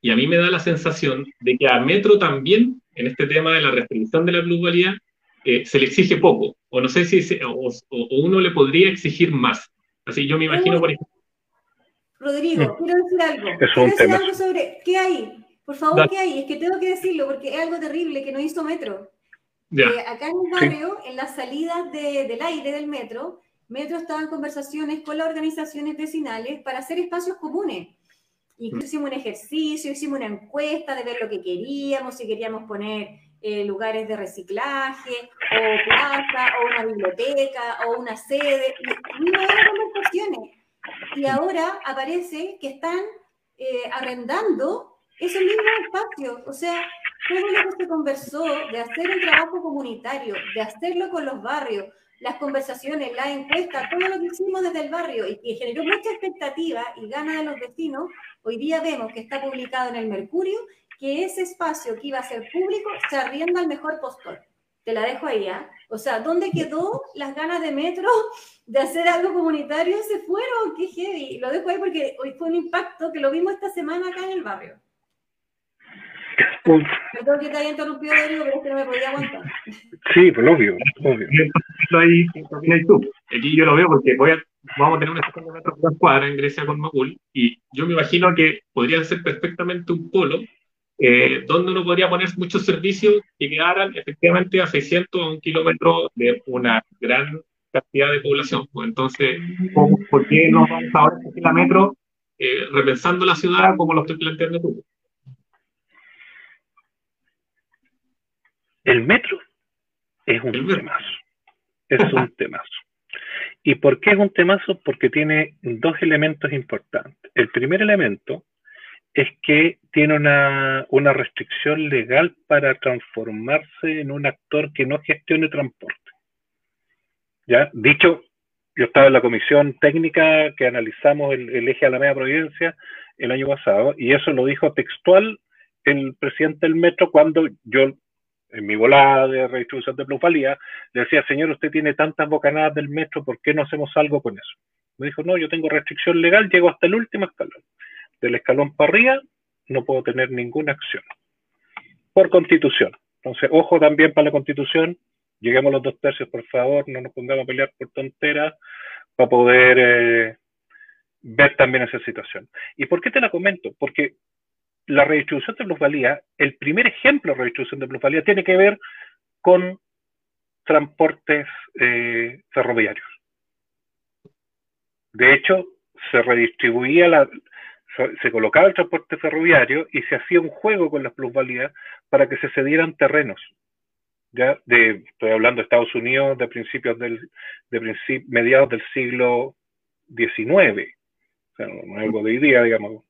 Y a mí me da la sensación de que a Metro también, en este tema de la restricción de la plusvalía, eh, se le exige poco, o no sé si o, uno le podría exigir más. Así yo me imagino, por ejemplo. Rodrigo, quiero decir algo. quiero decir algo sobre qué hay. Por favor, ¿qué hay? Es que tengo que decirlo porque es algo terrible que no hizo Metro. Eh, acá en el barrio, en las salidas del aire del metro, Metro estaba en conversaciones con las organizaciones vecinales para hacer espacios comunes. Incluso hicimos un ejercicio, hicimos una encuesta de ver lo que queríamos, si queríamos poner eh, lugares de reciclaje, o plaza, o una biblioteca, o una sede, y, y conversaciones. Y ahora aparece que están eh, arrendando esos mismos espacios. O sea, todo lo que se conversó de hacer un trabajo comunitario, de hacerlo con los barrios, las conversaciones, la encuesta, todo lo que hicimos desde el barrio y que generó mucha expectativa y gana de los vecinos, hoy día vemos que está publicado en el Mercurio que ese espacio que iba a ser público se arrienda al mejor postor. Te la dejo ahí, ¿ah? O sea, ¿dónde quedó las ganas de Metro de hacer algo comunitario? Se fueron, qué heavy. Lo dejo ahí porque hoy fue un impacto que lo vimos esta semana acá en el barrio. Perdón que te haya interrumpido, Darío, pero es que no me podía aguantar. Sí, pues obvio, obvio. Ahí, tú. Aquí yo lo veo porque voy a, vamos a tener una por cuadra en Grecia con Macul y yo me imagino que podría ser perfectamente un polo eh, donde uno podría poner muchos servicios que quedaran efectivamente a 600 a un kilómetro de una gran cantidad de población. Pues entonces, ¿por qué no vamos ahora a la metro eh, repensando la ciudad como lo estoy planteando tú? El metro es un temazo. Es un temazo. ¿Y por qué es un temazo? Porque tiene dos elementos importantes. El primer elemento es que tiene una, una, restricción legal para transformarse en un actor que no gestione transporte. ¿Ya? Dicho, yo estaba en la comisión técnica que analizamos el, el eje Alameda Providencia el año pasado, y eso lo dijo textual el presidente del metro cuando yo, en mi volada de redistribución de plusvalía, le decía, señor, usted tiene tantas bocanadas del metro, ¿por qué no hacemos algo con eso? Me dijo, no, yo tengo restricción legal, llego hasta el último escalón del escalón para arriba, no puedo tener ninguna acción. Por constitución. Entonces, ojo también para la constitución, lleguemos a los dos tercios, por favor, no nos pongamos a pelear por tonteras para poder eh, ver también esa situación. ¿Y por qué te la comento? Porque la redistribución de plusvalía, el primer ejemplo de redistribución de plusvalía tiene que ver con transportes eh, ferroviarios. De hecho, se redistribuía la, se colocaba el transporte ferroviario y se hacía un juego con las plusvalías para que se cedieran terrenos. Ya de, estoy hablando de Estados Unidos de principios del, de mediados del siglo XIX, o sea, no es algo de hoy día, digamos.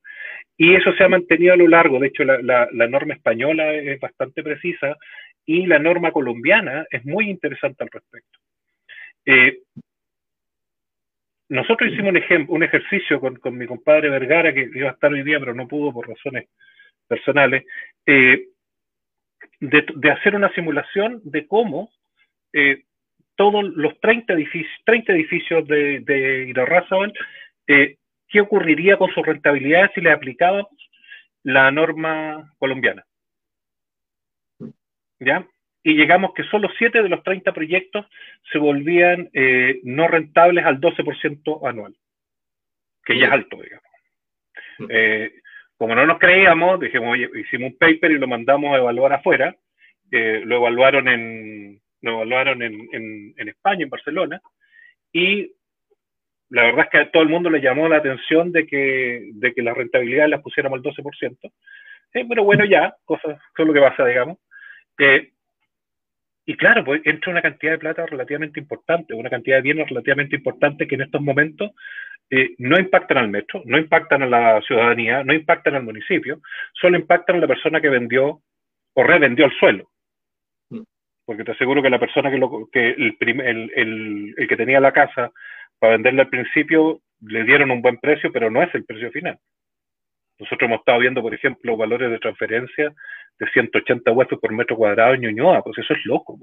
Y eso se ha mantenido a lo largo, de hecho la, la, norma española es bastante precisa y la norma colombiana es muy interesante al respecto. Eh, nosotros hicimos un, un ejercicio con, con, mi compadre Vergara, que iba a estar hoy día, pero no pudo por razones personales, eh, de, de, hacer una simulación de cómo eh, todos los 30 edificios, 30 edificios de, de eh, qué ocurriría con su rentabilidad si le aplicábamos la norma colombiana. ¿Ya? y llegamos que solo 7 de los 30 proyectos se volvían eh, no rentables al 12% anual, que ya es alto, digamos. Eh, como no nos creíamos, dijimos, oye, hicimos un paper y lo mandamos a evaluar afuera, eh, lo evaluaron, en, lo evaluaron en, España, en Barcelona, y la verdad es que a todo el mundo le llamó la atención de que, de que la rentabilidad las pusiéramos al 12%, pero bueno, ya, cosas, eso es lo que pasa, digamos. Y claro, pues entra una cantidad de plata relativamente importante, una cantidad de bienes relativamente importante que en estos momentos eh, no impactan al metro, no impactan a la ciudadanía, no impactan al municipio, solo impactan a la persona que vendió o revendió el suelo. Mm. Porque te aseguro que la persona que, lo, que el, el, el, el que tenía la casa para venderla al principio le dieron un buen precio, pero no es el precio final. Nosotros hemos estado viendo, por ejemplo, valores de transferencia de 180 huesos por metro cuadrado en Ñuñoa, pues eso es loco.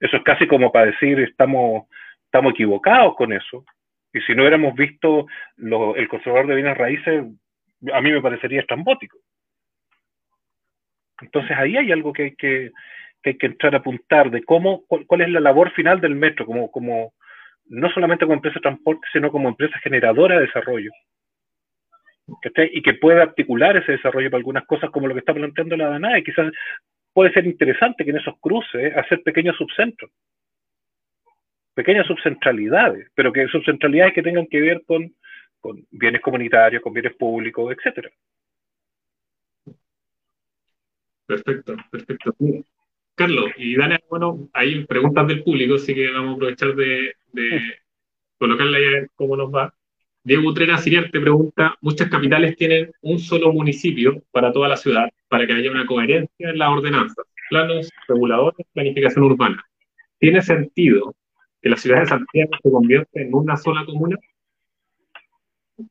Eso es casi como para decir, estamos, estamos equivocados con eso. Y si no hubiéramos visto el conservador de bienes raíces, a mí me parecería estrambótico. Entonces ahí hay algo que hay que, que, hay que entrar a apuntar de cómo, cuál, cuál, es la labor final del metro, como, como, no solamente como empresa de transporte, sino como empresa generadora de desarrollo. Y que pueda articular ese desarrollo para algunas cosas como lo que está planteando la DANA, y quizás puede ser interesante que en esos cruces hacer pequeños subcentros, pequeñas subcentralidades, pero que subcentralidades que tengan que ver con, con bienes comunitarios, con bienes públicos, etcétera. Perfecto, perfecto. Carlos y Daniel, bueno, hay preguntas del público, así que vamos a aprovechar de, de colocarla ya cómo nos va. Diego Utrera Siriar te pregunta, muchas capitales tienen un solo municipio para toda la ciudad, para que haya una coherencia en las ordenanzas, planos, reguladores, planificación urbana. ¿Tiene sentido que la ciudad de Santiago se convierta en una sola comuna?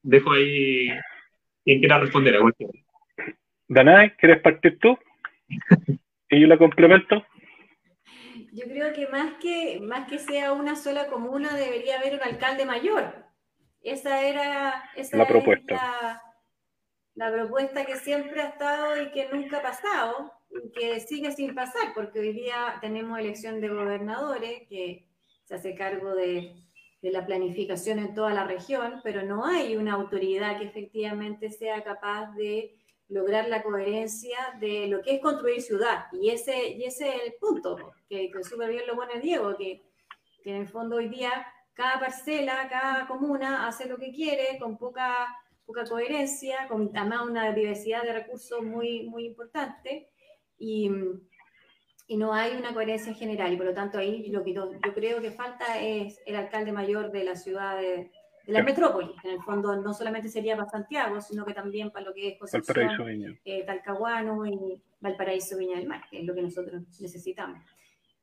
Dejo ahí quien quiera responder a cualquiera. Danae, ¿quieres partir tú? ¿Y yo la complemento? Yo creo que más que, más que sea una sola comuna, debería haber un alcalde mayor. Esa era esa la propuesta. La, propuesta que siempre ha estado y que nunca ha pasado, y que sigue sin pasar, porque hoy día tenemos elección de gobernadores que se hace cargo de, de la planificación en toda la región, pero no hay una autoridad que efectivamente sea capaz de lograr la coherencia de lo que es construir ciudad. Y ese, y ese es el punto, que, que súper bien lo pone Diego, que, que, en el fondo hoy día cada parcela, cada comuna hace lo que quiere con poca, poca coherencia, con además una diversidad de recursos muy, muy importante. Y, y no hay una coherencia general y por lo tanto ahí lo que yo, yo creo que falta es el alcalde mayor de la ciudad de, de la metrópoli. En el fondo no solamente sería para Santiago, sino que también para lo que es Concepción, eh, Talcahuano y Valparaíso Viña del Mar, que es lo que nosotros necesitamos.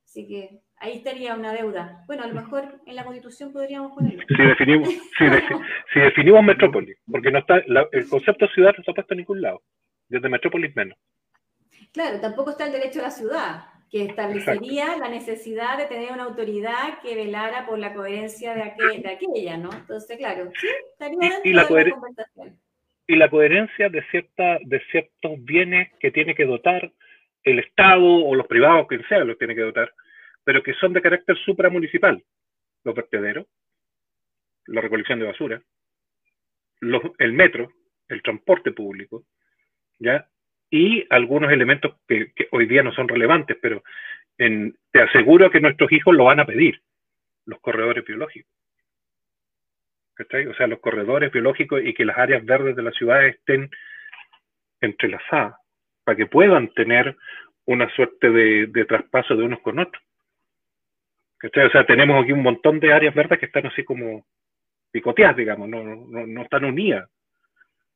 Así que ahí estaría una deuda. Bueno, a lo mejor en la Constitución podríamos ponerlo. Si definimos, si, definimos metrópoli, porque no está el concepto ciudad no está puesto en ningún lado, desde metrópolis menos. Claro, tampoco está el derecho a la ciudad que establecería la necesidad de tener una autoridad que velara por la coherencia de, de aquella, ¿no? Entonces, claro, sí, estaría y, la, de y la coherencia de, cierta, de ciertos bienes que tiene que dotar el Estado o los privados, quien sea, los tiene que dotar, pero que son de carácter supramunicipal. Los vertederos, la recolección de basura, el metro, el transporte público, ¿ya? Y algunos elementos que, hoy día no son relevantes, pero te aseguro que nuestros hijos lo van a pedir, los corredores biológicos. O sea, los corredores biológicos y que las áreas verdes de la ciudad estén entrelazadas para que puedan tener una suerte de, traspaso de unos con otros. O sea, tenemos aquí un montón de áreas verdes que están así como picoteadas, digamos, no, no, no están unidas.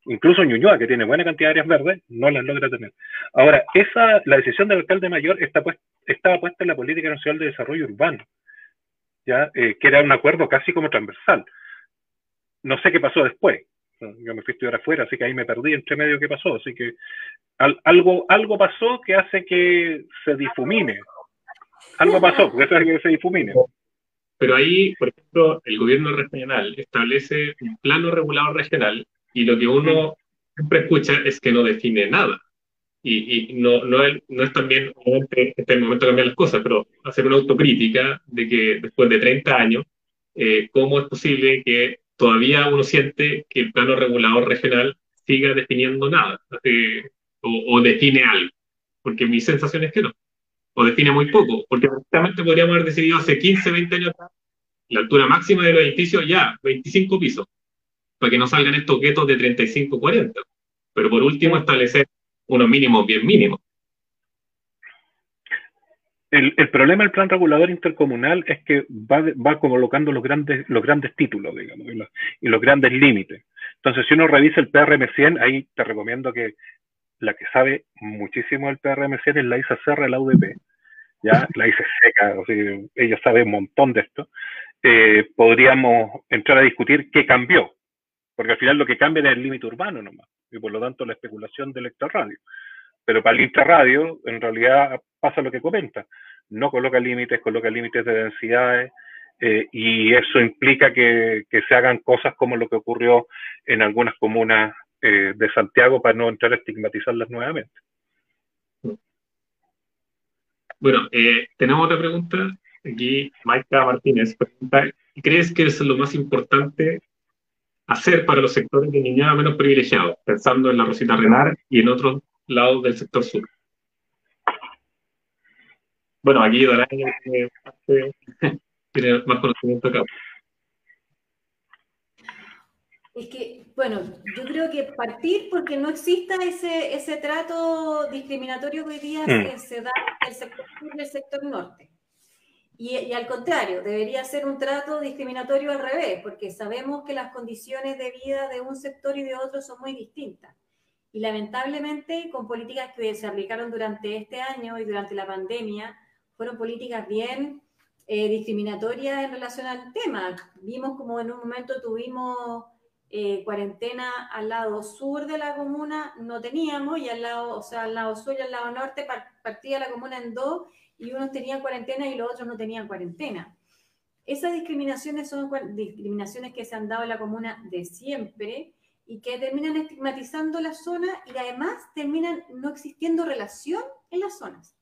Incluso Ñuñoa, que tiene buena cantidad de áreas verdes, no las logra tener. Ahora, esa, la decisión del alcalde mayor está pues, estaba puesta en la Política Nacional de Desarrollo Urbano, ¿ya? Eh, que era un acuerdo casi como transversal. No sé qué pasó después. Yo me fui a estudiar afuera, así que ahí me perdí entre medio qué pasó. Así que algo, algo pasó que hace que se difumine. Algo pasó, que hace que se difumine. Pero ahí, por ejemplo, el gobierno regional establece un plano regulador regional y lo que uno siempre escucha es que no define nada. Y, y no, no, es, no, es, también, obviamente, este el momento de cambiar las cosas, pero hacer una autocrítica de que después de 30 años, eh, ¿cómo es posible que todavía uno siente que el plano regulador regional siga definiendo nada? o, o, define algo. Porque mi sensación es que no. O define muy poco. Porque prácticamente podríamos haber decidido hace 15, 20 años atrás la altura máxima de los edificios ya, 25 pisos para que no salgan estos guetos de 35, 40. Pero por último, establecer unos mínimos bien mínimos. El, el, problema del plan regulador intercomunal es que va, va colocando los grandes, los grandes títulos, digamos, y los, y los grandes límites. Entonces, si uno revisa el PRM100, ahí te recomiendo que la que sabe muchísimo del PRM100 es la ISA Serra, la UDP, ya la ISA Seca, o sea, ella sabe un montón de esto. Eh, podríamos entrar a discutir qué cambió, porque al final lo que cambia es el límite urbano nomás, y por lo tanto la especulación del extrarradio. Pero para el intrarradio, en realidad pasa lo que comenta, no coloca límites, coloca límites de densidades, eh, y eso implica que, se hagan cosas como lo que ocurrió en algunas comunas eh, de Santiago para no entrar a estigmatizarlas nuevamente. Bueno, eh, tenemos otra pregunta aquí Maika Martínez pregunta, ¿crees que es lo más importante hacer para los sectores de niñada menos privilegiados, pensando en la Rosita Renar y en otros lados del sector sur? Bueno, aquí Dora eh, tiene más conocimiento acá. Es que, bueno, yo creo que partir porque no exista ese, ese trato discriminatorio que hoy día mm. se, da en el sector sur y el sector norte. Y, y, al contrario, debería ser un trato discriminatorio al revés, porque sabemos que las condiciones de vida de un sector y de otro son muy distintas. Y lamentablemente, con políticas que se aplicaron durante este año y durante la pandemia, fueron políticas bien eh, discriminatorias en relación al tema. Vimos como en un momento tuvimos eh, cuarentena al lado sur de la comuna, no teníamos, y al lado, o sea, al lado sur y al lado norte partía la comuna en dos, y unos tenían cuarentena y los otros no tenían cuarentena. Esas discriminaciones son discriminaciones que se han dado en la comuna de siempre y que terminan estigmatizando la zona y además terminan no existiendo relación en las zonas.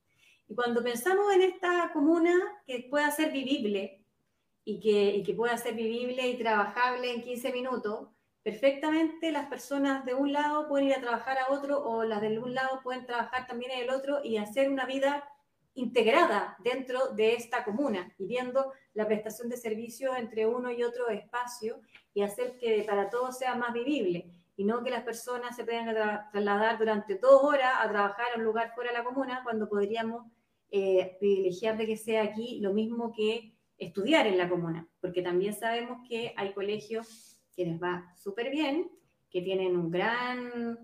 Y cuando pensamos en esta comuna que pueda ser vivible y que, y que pueda ser vivible y trabajable en 15 minutos, perfectamente las personas de un lado pueden ir a trabajar a otro o las de un lado pueden trabajar también en el otro y hacer una vida integrada dentro de esta comuna y viendo la prestación de servicios entre uno y otro espacio y hacer que para todos sea más vivible y no que las personas se puedan trasladar durante dos horas a trabajar a un lugar fuera de la comuna cuando podríamos eh, privilegiar de que sea aquí lo mismo que estudiar en la comuna, porque también sabemos que hay colegios que les va súper bien, que tienen un gran,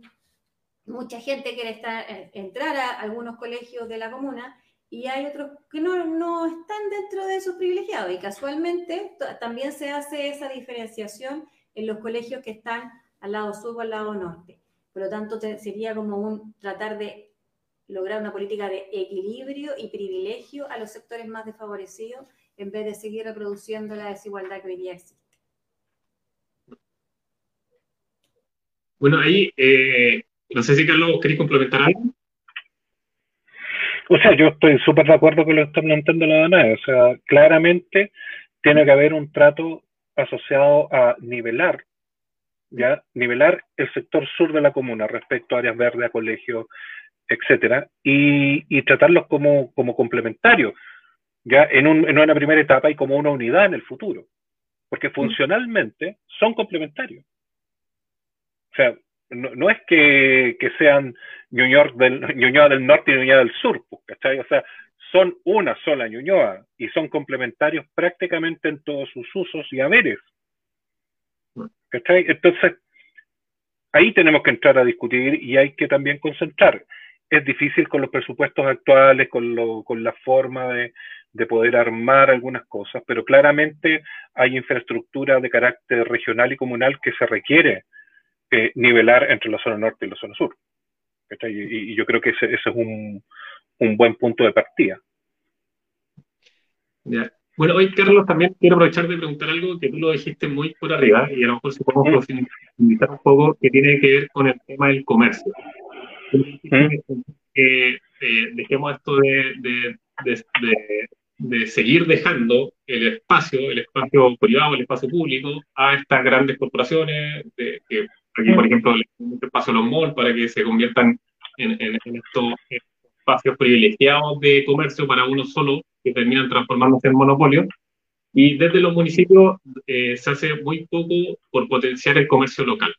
mucha gente quiere estar, eh, entrar a algunos colegios de la comuna y hay otros que no, no están dentro de esos privilegiados y casualmente también se hace esa diferenciación en los colegios que están al lado sur o al lado norte. Por lo tanto, sería como un tratar de lograr una política de equilibrio y privilegio a los sectores más desfavorecidos en vez de seguir reproduciendo la desigualdad que hoy día existe. Bueno, ahí, eh, no sé si Carlos queréis complementar algo. O sea, yo estoy súper de acuerdo con lo que está planteando la Danae. O sea, claramente tiene que haber un trato asociado a nivelar, ¿ya? Nivelar el sector sur de la comuna respecto a áreas verdes, a colegios, etcétera, y, y tratarlos como, como complementarios, ya en, un, en una primera etapa y como una unidad en el futuro, porque mm. funcionalmente son complementarios. O sea, no, es que, sean Ñuñoa del, del norte y Ñuñoa del sur, pues, ¿cachai? O sea, son una sola Ñuñoa y son complementarios prácticamente en todos sus usos y haberes. ¿Cachai? Entonces, ahí tenemos que entrar a discutir y hay que también concentrar. Es difícil con los presupuestos actuales, con, lo, con la forma de, de poder armar algunas cosas, pero claramente hay infraestructura de carácter regional y comunal que se requiere nivelar entre la zona norte y la zona sur. Y, yo creo que ese, es un, buen punto de partida. Bueno, hoy, Carlos, también quiero aprovechar de preguntar algo que tú lo dijiste muy por arriba y a lo mejor si podemos invitar un poco que tiene que ver con el tema del comercio. Que eh, dejemos esto de, de, seguir dejando el espacio, el espacio privado, el espacio público a estas grandes corporaciones que Aquí, por ejemplo, le espacio a los malls para que se conviertan en, estos espacios privilegiados de comercio para uno solo, que terminan transformándose en monopolio. Y desde los municipios eh, se hace muy poco por potenciar el comercio local.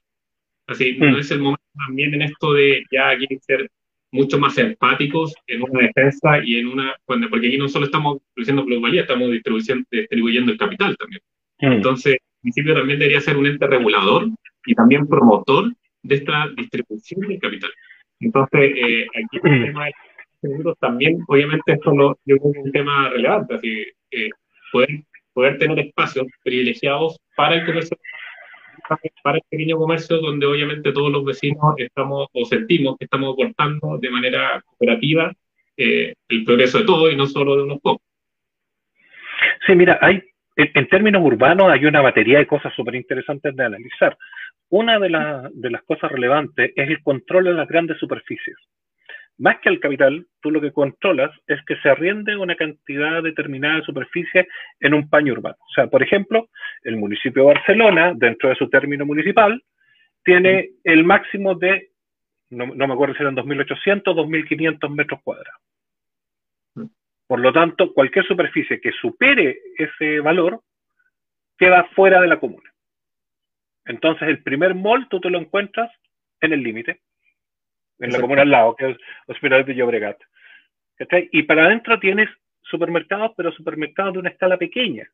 Así, no mm. es el momento también en esto de ya aquí ser mucho más empáticos en una defensa y en una, porque aquí no solo estamos produciendo plusvalía, estamos distribuyendo, distribuyendo el capital también. Mm. Entonces, municipio también debería ser un ente regulador y también promotor de esta distribución del capital. Entonces, eh, aquí el mm. tema de seguros también, obviamente, esto lo, yo creo que es un tema relevante, así eh, poder, poder tener espacios privilegiados para el comercio, para el pequeño comercio, donde obviamente todos los vecinos estamos o sentimos que estamos aportando de manera cooperativa eh, el progreso de todos y no solo de unos pocos. Sí, mira, hay en, términos urbanos hay una batería de cosas súper interesantes de analizar. Una de, de, las cosas relevantes es el control de las grandes superficies. más que al capital, tú lo que controlas es que se arriende una cantidad determinada de superficie en un paño urbano. O sea, por ejemplo, el municipio de Barcelona, dentro de su término municipal, tiene el máximo de, no, me acuerdo si eran 2.800 o 2.500 metros cuadrados. Por lo tanto, cualquier superficie que supere ese valor queda fuera de la comuna. Entonces, el primer mall tú te lo encuentras en el límite, en la comuna al lado, que es Hospital de Llobregat. Y para adentro tienes supermercados, pero supermercados de una escala pequeña,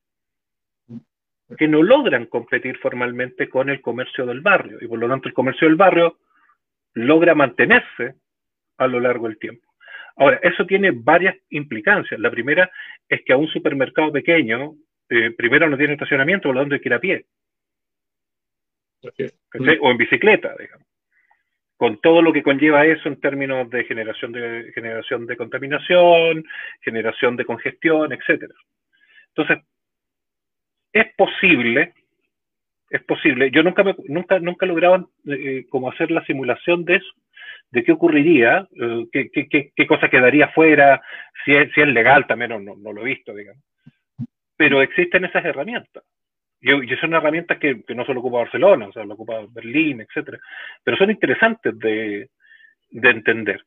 que no logran competir formalmente con el comercio del barrio. Y por lo tanto, el comercio del barrio logra mantenerse a lo largo del tiempo. Ahora, eso tiene varias implicancias. La primera es que a un supermercado pequeño, eh, primero no tiene estacionamiento, por lo tanto hay que ir a pie. O en bicicleta, digamos. Con todo lo que conlleva eso en términos de generación de, generación de contaminación, generación de congestión, etc. Entonces, es posible, es posible, yo nunca, nunca, nunca he logrado eh, como hacer la simulación de eso, de qué ocurriría, eh, qué, qué, qué, cosa quedaría fuera, si es, si es legal también, no, no, lo he visto, digamos. Pero existen esas herramientas. Y, son herramientas que, no solo ocupa Barcelona, o sea, lo ocupa Berlín, etcétera. Pero son interesantes de, entender.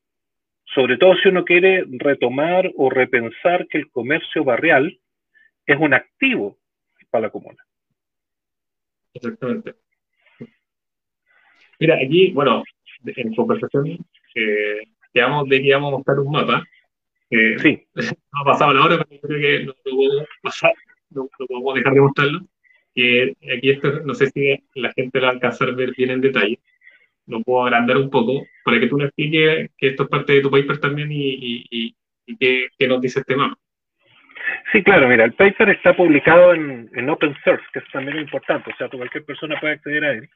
Sobre todo si uno quiere retomar o repensar que el comercio barrial es un activo para la comuna. Exactamente. Mira, aquí, bueno, en conversación eh, quedamos de que íbamos a mostrar un mapa. sí. No ha pasado la hora, pero creo que no lo podemos pasar, no, podemos dejar de mostrarlo que aquí esto, no sé si la gente lo va a alcanzar a ver bien en detalle, lo puedo agrandar un poco para que tú nos expliques que esto es parte de tu paper también y, y, y, qué, nos dice este mapa. Sí, claro, mira, el paper está publicado en, en open source, que es también importante, o sea, cualquier persona puede acceder a él.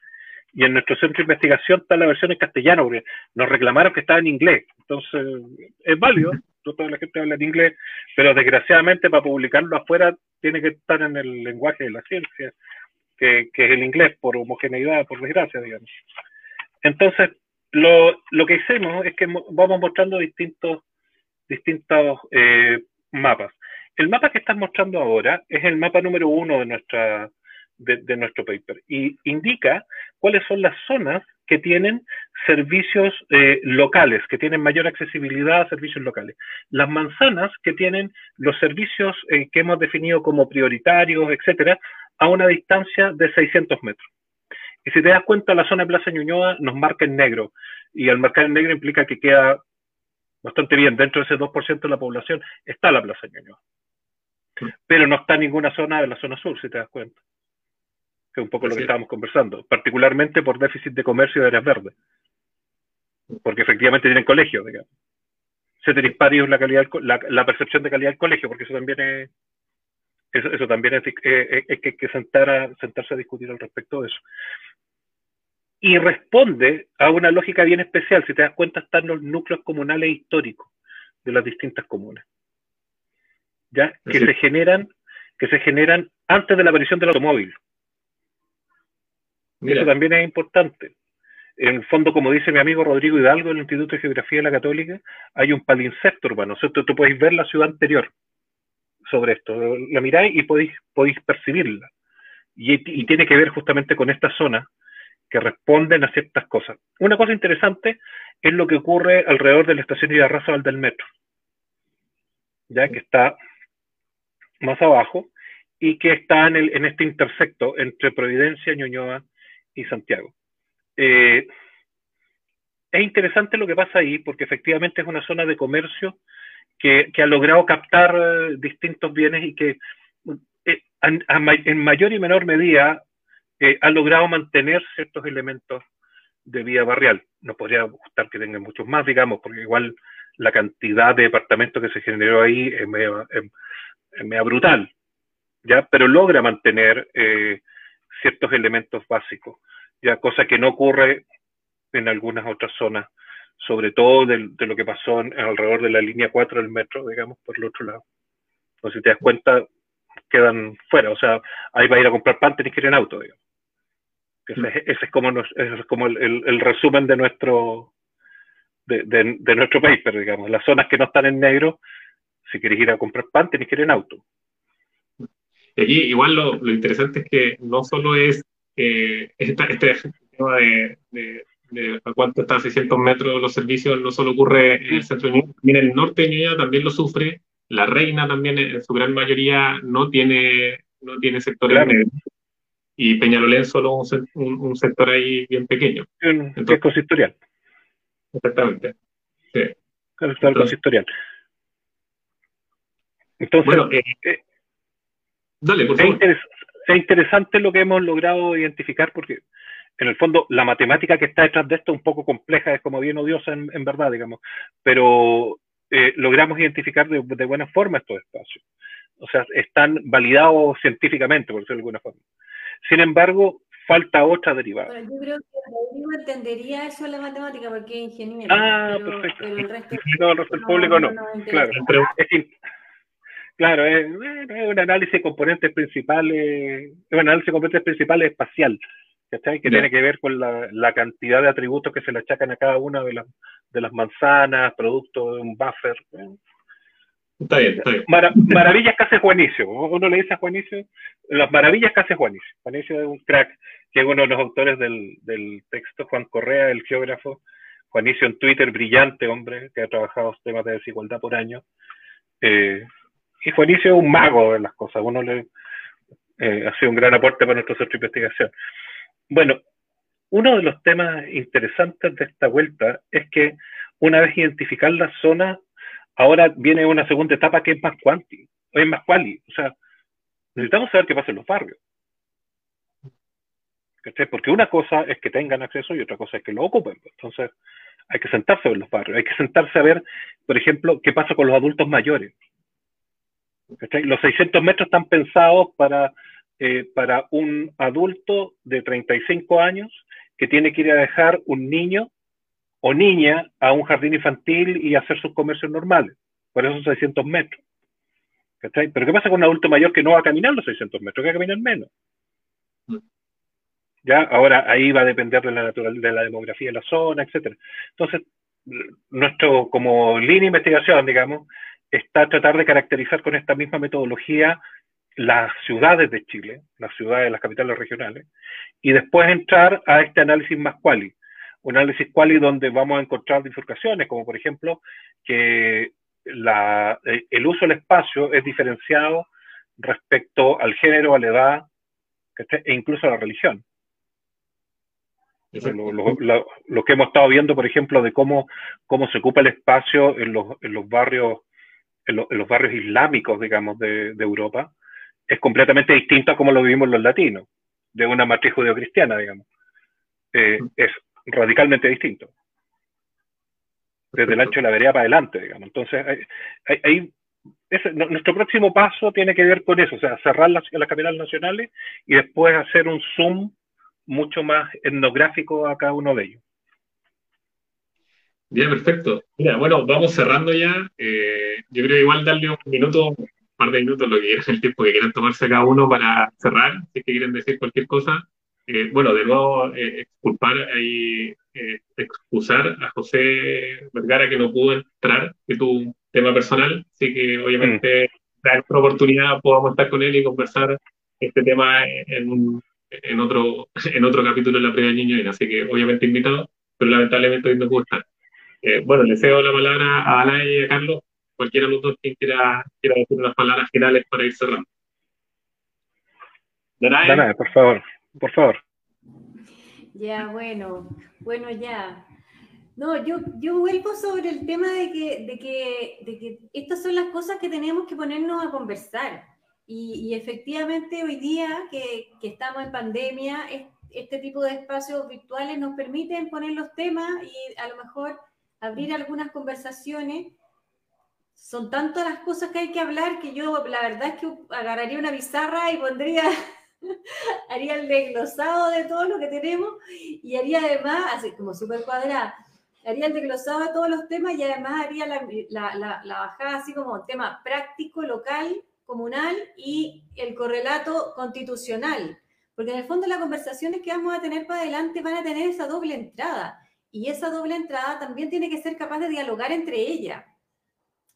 Y en nuestro centro de investigación está la versión en castellano, porque nos reclamaron que estaba en inglés. Entonces, es válido, toda la gente habla en inglés, pero desgraciadamente para publicarlo afuera tiene que estar en el lenguaje de la ciencia, que, es el inglés, por homogeneidad, por desgracia, digamos. Entonces, lo, lo que hicimos es que vamos mostrando distintos, distintos eh, mapas. El mapa que estás mostrando ahora es el mapa número uno de, nuestra, de nuestro paper y indica cuáles son las zonas que tienen servicios eh, locales, que tienen mayor accesibilidad a servicios locales. Las manzanas que tienen los servicios eh, que hemos definido como prioritarios, etcétera, a una distancia de 600 metros. Y si te das cuenta, la zona de Plaza Ñuñoa nos marca en negro. Y al marcar en negro implica que queda bastante bien. Dentro de ese 2% de la población está la Plaza Ñuñoa. Pero no está ninguna zona de la zona sur, si te das cuenta que es un poco lo que estábamos conversando, particularmente por déficit de comercio de áreas verdes, porque efectivamente tienen colegio, digamos. Ceteris paribus la, calidad, la, la, percepción de calidad del colegio, porque eso también es, eso, también es, que, que sentar a, sentarse a discutir al respecto de eso. Y responde a una lógica bien especial, si te das cuenta están los núcleos comunales históricos de las distintas comunas, ¿ya? Que se generan que se generan antes de la aparición del automóvil. Eso también es importante. En el fondo, como dice mi amigo Rodrigo Hidalgo del Instituto de Geografía de la Católica, hay un palinsecto urbano. O tú podéis ver la ciudad anterior sobre esto. La miráis y podéis, podéis percibirla. Y, tiene que ver justamente con estas zonas que responden a ciertas cosas. Una cosa interesante es lo que ocurre alrededor de la estación de Irarrázaval del metro, ya que está más abajo y que está en, el, en este intersecto entre Providencia, Ñuñoa y Santiago. Eh, es interesante lo que pasa ahí porque efectivamente es una zona de comercio que, ha logrado captar eh, distintos bienes y que eh, en mayor y menor medida ha logrado mantener ciertos elementos de vida barrial. No podría gustar que tengan muchos más, digamos, porque igual la cantidad de departamentos que se generó ahí es medio, brutal, ¿ya? pero logra mantener ciertos elementos básicos, ya cosa que no ocurre en algunas otras zonas, sobre todo de, lo que pasó alrededor de la línea 4 del metro, digamos, por el otro lado. Entonces, si te das cuenta, quedan fuera, o sea, ahí va a ir a comprar pan, tenés que ir en auto, digamos. Ese, es como, es como el, resumen de nuestro, de, nuestro país, pero digamos, las zonas que no están en negro, si quieres ir a comprar pan, tienes que ir en auto. Y aquí igual lo, interesante es que no solo es eh, este, tema de, de, a cuánto están 600 metros los servicios, no solo ocurre en el centro de también en el norte de Ñuñoa también lo sufre, la reina también en su gran mayoría no tiene, no tiene sectores y Peñalolén solo un, un, sector ahí bien pequeño. Entonces, consistorial. Exactamente. Sí. Entonces, consistorial. Entonces, bueno, eh, eh, dale, por favor. Es, es, interesante lo que hemos logrado identificar porque en el fondo la matemática que está detrás de esto es un poco compleja, es como bien odiosa en, en verdad, digamos, pero eh, logramos identificar de, de, buena forma estos espacios. O sea, están validados científicamente, por decirlo de alguna forma. Sin embargo, falta otra derivada. Bueno, yo creo que Rodrigo entendería eso en la matemática porque es ingeniero. Ah, perfecto. Pero el resto, no, el resto del público no. claro, es, claro, es, un análisis de componentes principales, es un análisis de componentes principales espacial, ¿cachai? Que tiene que ver con la, la, cantidad de atributos que se le achacan a cada una de, las de las manzanas, producto de un buffer. Está bien, está bien. maravillas que hace Juanicio. Uno le dice a Juanicio, las maravillas que hace Juanicio. Juanicio es un crack, que es uno de los autores del, del texto, Juan Correa, el geógrafo. Juanicio en Twitter, brillante hombre, que ha trabajado temas de desigualdad por años. Eh, y Juanicio es un mago de las cosas. Uno le eh, ha sido un gran aporte para nuestro centro de investigación. Bueno, uno de los temas interesantes de esta vuelta es que una vez identificar la zona, ahora viene una segunda etapa que es más cuanti, es más quali. O sea, necesitamos saber qué pasa en los barrios. Porque una cosa es que tengan acceso y otra cosa es que lo ocupen. Entonces, hay que sentarse a ver los barrios, hay que sentarse a ver, por ejemplo, qué pasa con los adultos mayores. Los 600 metros están pensados para, eh, para un adulto de 35 años que tiene que ir a dejar un niño o niña a un jardín infantil y hacer sus comercios normales. Por esos 600 metros. Pero ¿qué pasa con un adulto mayor que no va a caminar los 600 metros, que va a caminar menos? ¿Ya? Ahora ahí va a depender de la, natural, de la demografía de la zona, etc. Entonces, nuestro, como línea de investigación, digamos, está tratar de caracterizar con esta misma metodología las ciudades de Chile, las ciudades, las capitales regionales, y después entrar a este análisis más quali. Un análisis quali donde vamos a encontrar bifurcaciones, como por ejemplo que la, el uso del espacio es diferenciado respecto al género, a la edad e incluso a la religión. Lo, que hemos estado viendo, por ejemplo, de cómo, cómo se ocupa el espacio en los, en los barrios en, los barrios islámicos, digamos, de, de Europa, es completamente distinto a como lo vivimos los latinos, de una matriz judeocristiana, digamos. Eh, es radicalmente distinto. Desde el ancho de la vereda para adelante, digamos. Entonces, hay, nuestro próximo paso tiene que ver con eso, o sea, cerrar las, las capitales nacionales y después hacer un zoom mucho más etnográfico a cada uno de ellos. Bien, perfecto. Mira, bueno, vamos cerrando ya. Eh, yo creo igual darle un minuto par de minutos, lo que quieran, el tiempo que quieran tomarse cada uno para cerrar, si es que quieren decir cualquier cosa. Eh, bueno, de nuevo, eh, exculpar y eh, excusar a José Vergara que no pudo entrar, que tuvo un tema personal, así que obviamente mm. otra oportunidad podamos estar con él y conversar este tema en, en, otro, en otro capítulo de la previa niño, así que obviamente invitado, pero lamentablemente hoy no pudo estar. Bueno, le cedo la palabra a Ana y a Carlos cualquiera de los dos que quiera, quiera decir unas palabras finales para ir cerrando. Danae, por favor, por favor. Ya, bueno, bueno, ya. No, yo, yo vuelvo sobre el tema de que, de, que, de que estas son las cosas que tenemos que ponernos a conversar. Y, y efectivamente hoy día que, que, estamos en pandemia, este tipo de espacios virtuales nos permiten poner los temas y a lo mejor abrir algunas conversaciones son tantas las cosas que hay que hablar que yo la verdad es que agarraría una pizarra y pondría, haría el desglosado de todo lo que tenemos y haría además, así como súper cuadrada, haría el desglosado de todos los temas y además haría la, la, la, bajada así como tema práctico, local, comunal y el correlato constitucional. Porque en el fondo las conversaciones que vamos a tener para adelante van a tener esa doble entrada y esa doble entrada también tiene que ser capaz de dialogar entre ellas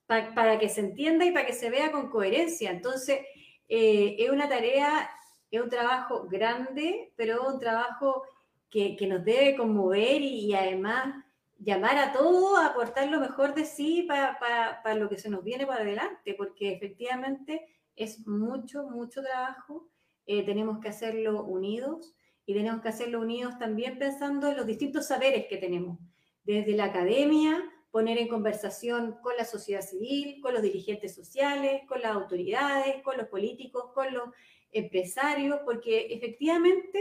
para que se entienda y para que se vea con coherencia. Entonces, eh, es una tarea, es un trabajo grande, pero un trabajo que, nos debe conmover y, además llamar a todos a aportar lo mejor de sí para, lo que se nos viene para adelante, porque efectivamente es mucho, mucho trabajo. Eh, tenemos que hacerlo unidos y tenemos que hacerlo unidos también pensando en los distintos saberes que tenemos, desde la academia, poner en conversación con la sociedad civil, con los dirigentes sociales, con las autoridades, con los políticos, con los empresarios, porque efectivamente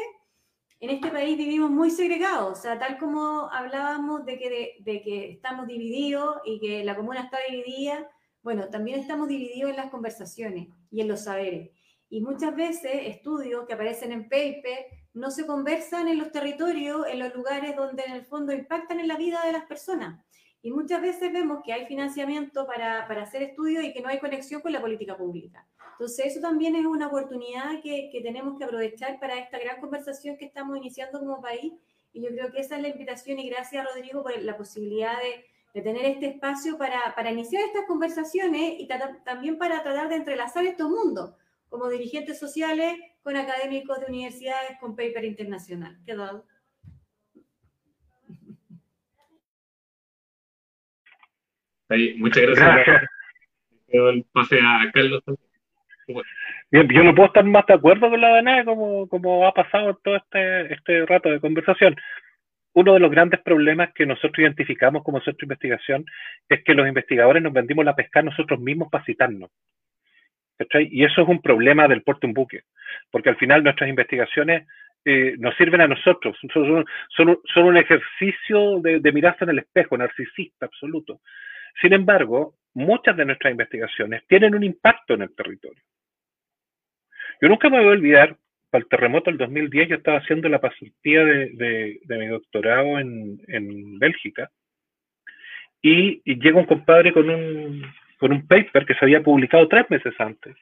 en este país vivimos muy segregados, o sea, tal como hablábamos de que, de, que estamos divididos y que la comuna está dividida, bueno, también estamos divididos en las conversaciones y en los saberes. Y muchas veces estudios que aparecen en paper no se conversan en los territorios, en los lugares donde en el fondo impactan en la vida de las personas. Y muchas veces vemos que hay financiamiento para, para, hacer estudios y que no hay conexión con la política pública. Entonces, eso también es una oportunidad que, que, tenemos que aprovechar para esta gran conversación que estamos iniciando como país. Y yo creo que esa es la invitación y gracias, Rodrigo, por la posibilidad de, de tener este espacio para, para, iniciar estas conversaciones y también para tratar de entrelazar estos mundos, como dirigentes sociales, con académicos de universidades, con paper internacional. ¿Quedó? muchas gracias. El pase a Carlos. Bien, yo no puedo estar más de acuerdo con la Danae como, como ha pasado todo este, este rato de conversación. Uno de los grandes problemas que nosotros identificamos como centro de investigación es que los investigadores nos vendimos la pesca nosotros mismos para citarnos. Y eso es un problema del puerto en buque, porque al final nuestras investigaciones eh, nos sirven a nosotros, son, son, un ejercicio de, de, mirarse en el espejo, narcisista absoluto. Sin embargo, muchas de nuestras investigaciones tienen un impacto en el territorio. Yo nunca me voy a olvidar, para el terremoto del 2010 yo estaba haciendo la pasantía de, mi doctorado en, Bélgica y, llega un compadre con un, con un paper que se había publicado tres meses antes,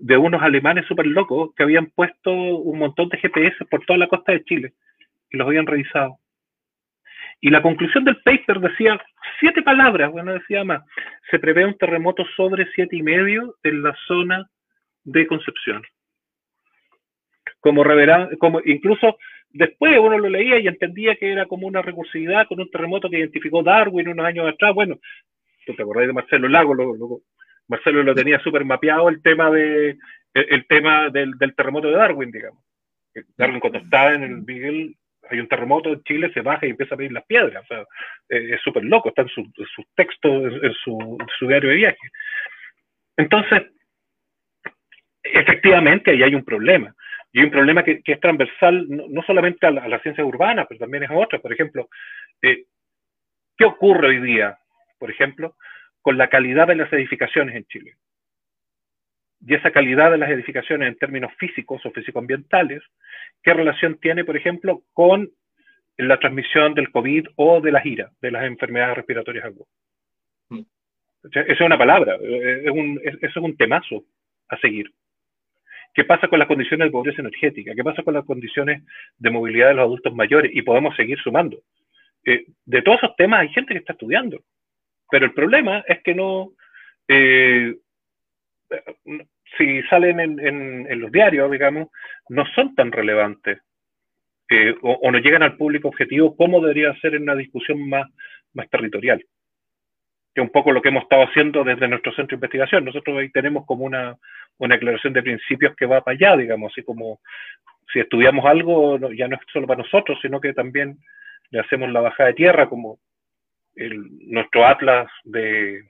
de unos alemanes súper locos que habían puesto un montón de GPS por toda la costa de Chile y los habían revisado. Y la conclusión del paper decía siete palabras, bueno, decía más. Se prevé un terremoto sobre siete y medio en la zona de Concepción. Como, como incluso después uno lo leía y entendía que era como una recursividad con un terremoto que identificó Darwin unos años atrás. Bueno, tú te acordás de Marcelo Lago, Marcelo lo tenía súper mapeado el tema de el, tema del, del, terremoto de Darwin, digamos. Darwin cuando estaba en el Miguel hay un terremoto en Chile, se baja y empieza a pedir las piedras. O sea, eh, es súper loco, está en sus su textos, en, su, diario de viaje. Entonces, efectivamente ahí hay un problema. Y hay un problema que, es transversal no, solamente a la, ciencia urbana, pero también es a otras. Por ejemplo, eh, ¿qué ocurre hoy día, por ejemplo, con la calidad de las edificaciones en Chile? y esa calidad de las edificaciones en términos físicos o físico-ambientales, ¿qué relación tiene, por ejemplo, con la transmisión del COVID o de la gira, de las enfermedades respiratorias agudas? Mm. Esa es una palabra, es un, eso es un temazo a seguir. ¿Qué pasa con las condiciones de pobreza energética? ¿Qué pasa con las condiciones de movilidad de los adultos mayores? Y podemos seguir sumando. Eh, de todos esos temas hay gente que está estudiando, pero el problema es que no, eh, si salen en, los diarios, digamos, no son tan relevantes eh, o, no llegan al público objetivo como debería ser en una discusión más, más territorial. Que es un poco lo que hemos estado haciendo desde nuestro centro de investigación. Nosotros ahí tenemos como una, una declaración de principios que va para allá, digamos, así como si estudiamos algo, ya no es solo para nosotros, sino que también le hacemos la bajada de tierra, como el, nuestro atlas de,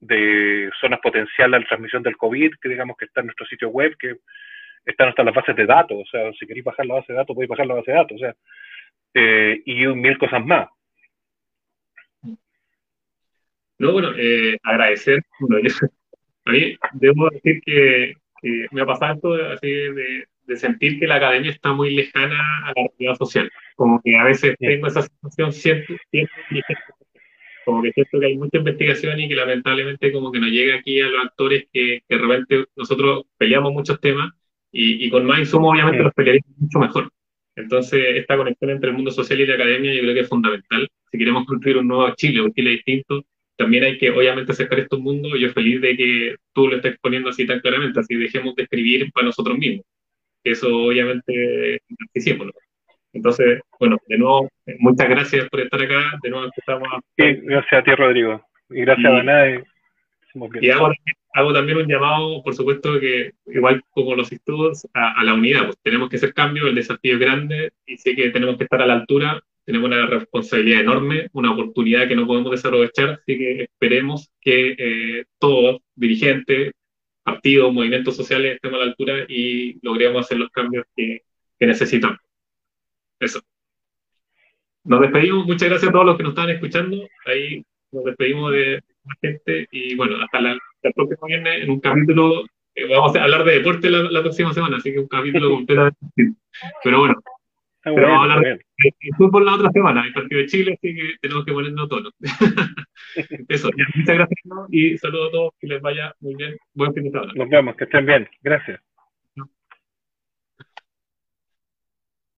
de zonas potenciales a la transmisión del COVID, que digamos que está en nuestro sitio web, que están hasta las bases de datos, o sea, si queréis bajar la base de datos, podéis bajar la base de datos, o sea, eh, y mil cosas más. No, bueno, eh, agradecer. a mí debo decir que, me ha pasado esto así de, de, sentir que la academia está muy lejana a la realidad social. Como que a veces tengo esa sensación, siento, siento como que siento que hay mucha investigación y que lamentablemente como que no llega aquí a los actores que, de repente nosotros peleamos muchos temas y, y con más insumos obviamente los pelearíamos mucho mejor. Entonces, esta conexión entre el mundo social y la academia yo creo que es fundamental. Si queremos construir un nuevo Chile, un Chile distinto, también hay que, obviamente, acercar estos mundos. Yo feliz de que tú lo estés poniendo así tan claramente, así dejemos de escribir para nosotros mismos. Eso, obviamente, hicimos. Entonces, bueno, de nuevo, muchas gracias por estar acá. De nuevo. Sí, gracias a ti, Rodrigo. Y gracias a Danae. Y hago, hago, también un llamado, por supuesto, que igual como los estudios, a, la unidad. Pues tenemos que hacer cambios, el desafío es grande y sé que tenemos que estar a la altura. Tenemos una responsabilidad enorme, una oportunidad que no podemos desaprovechar, así que esperemos que eh, todos, dirigentes, partidos, movimientos sociales, estemos a la altura y logremos hacer los cambios que, que necesitamos. Eso. Nos despedimos. Muchas gracias a todos los que nos estaban escuchando. Ahí nos despedimos de la gente y bueno, hasta la, el próximo viernes en un capítulo. Eh, vamos a hablar de deporte la, próxima semana, así que un capítulo completamente distinto. Pero bueno, pero vamos a hablar de, fútbol la otra semana, el partido de Chile, así que tenemos que ponernos tono. Eso, muchas gracias y saludos a todos, que les vaya muy bien. Buen fin de semana. Nos vemos, que estén bien. Gracias.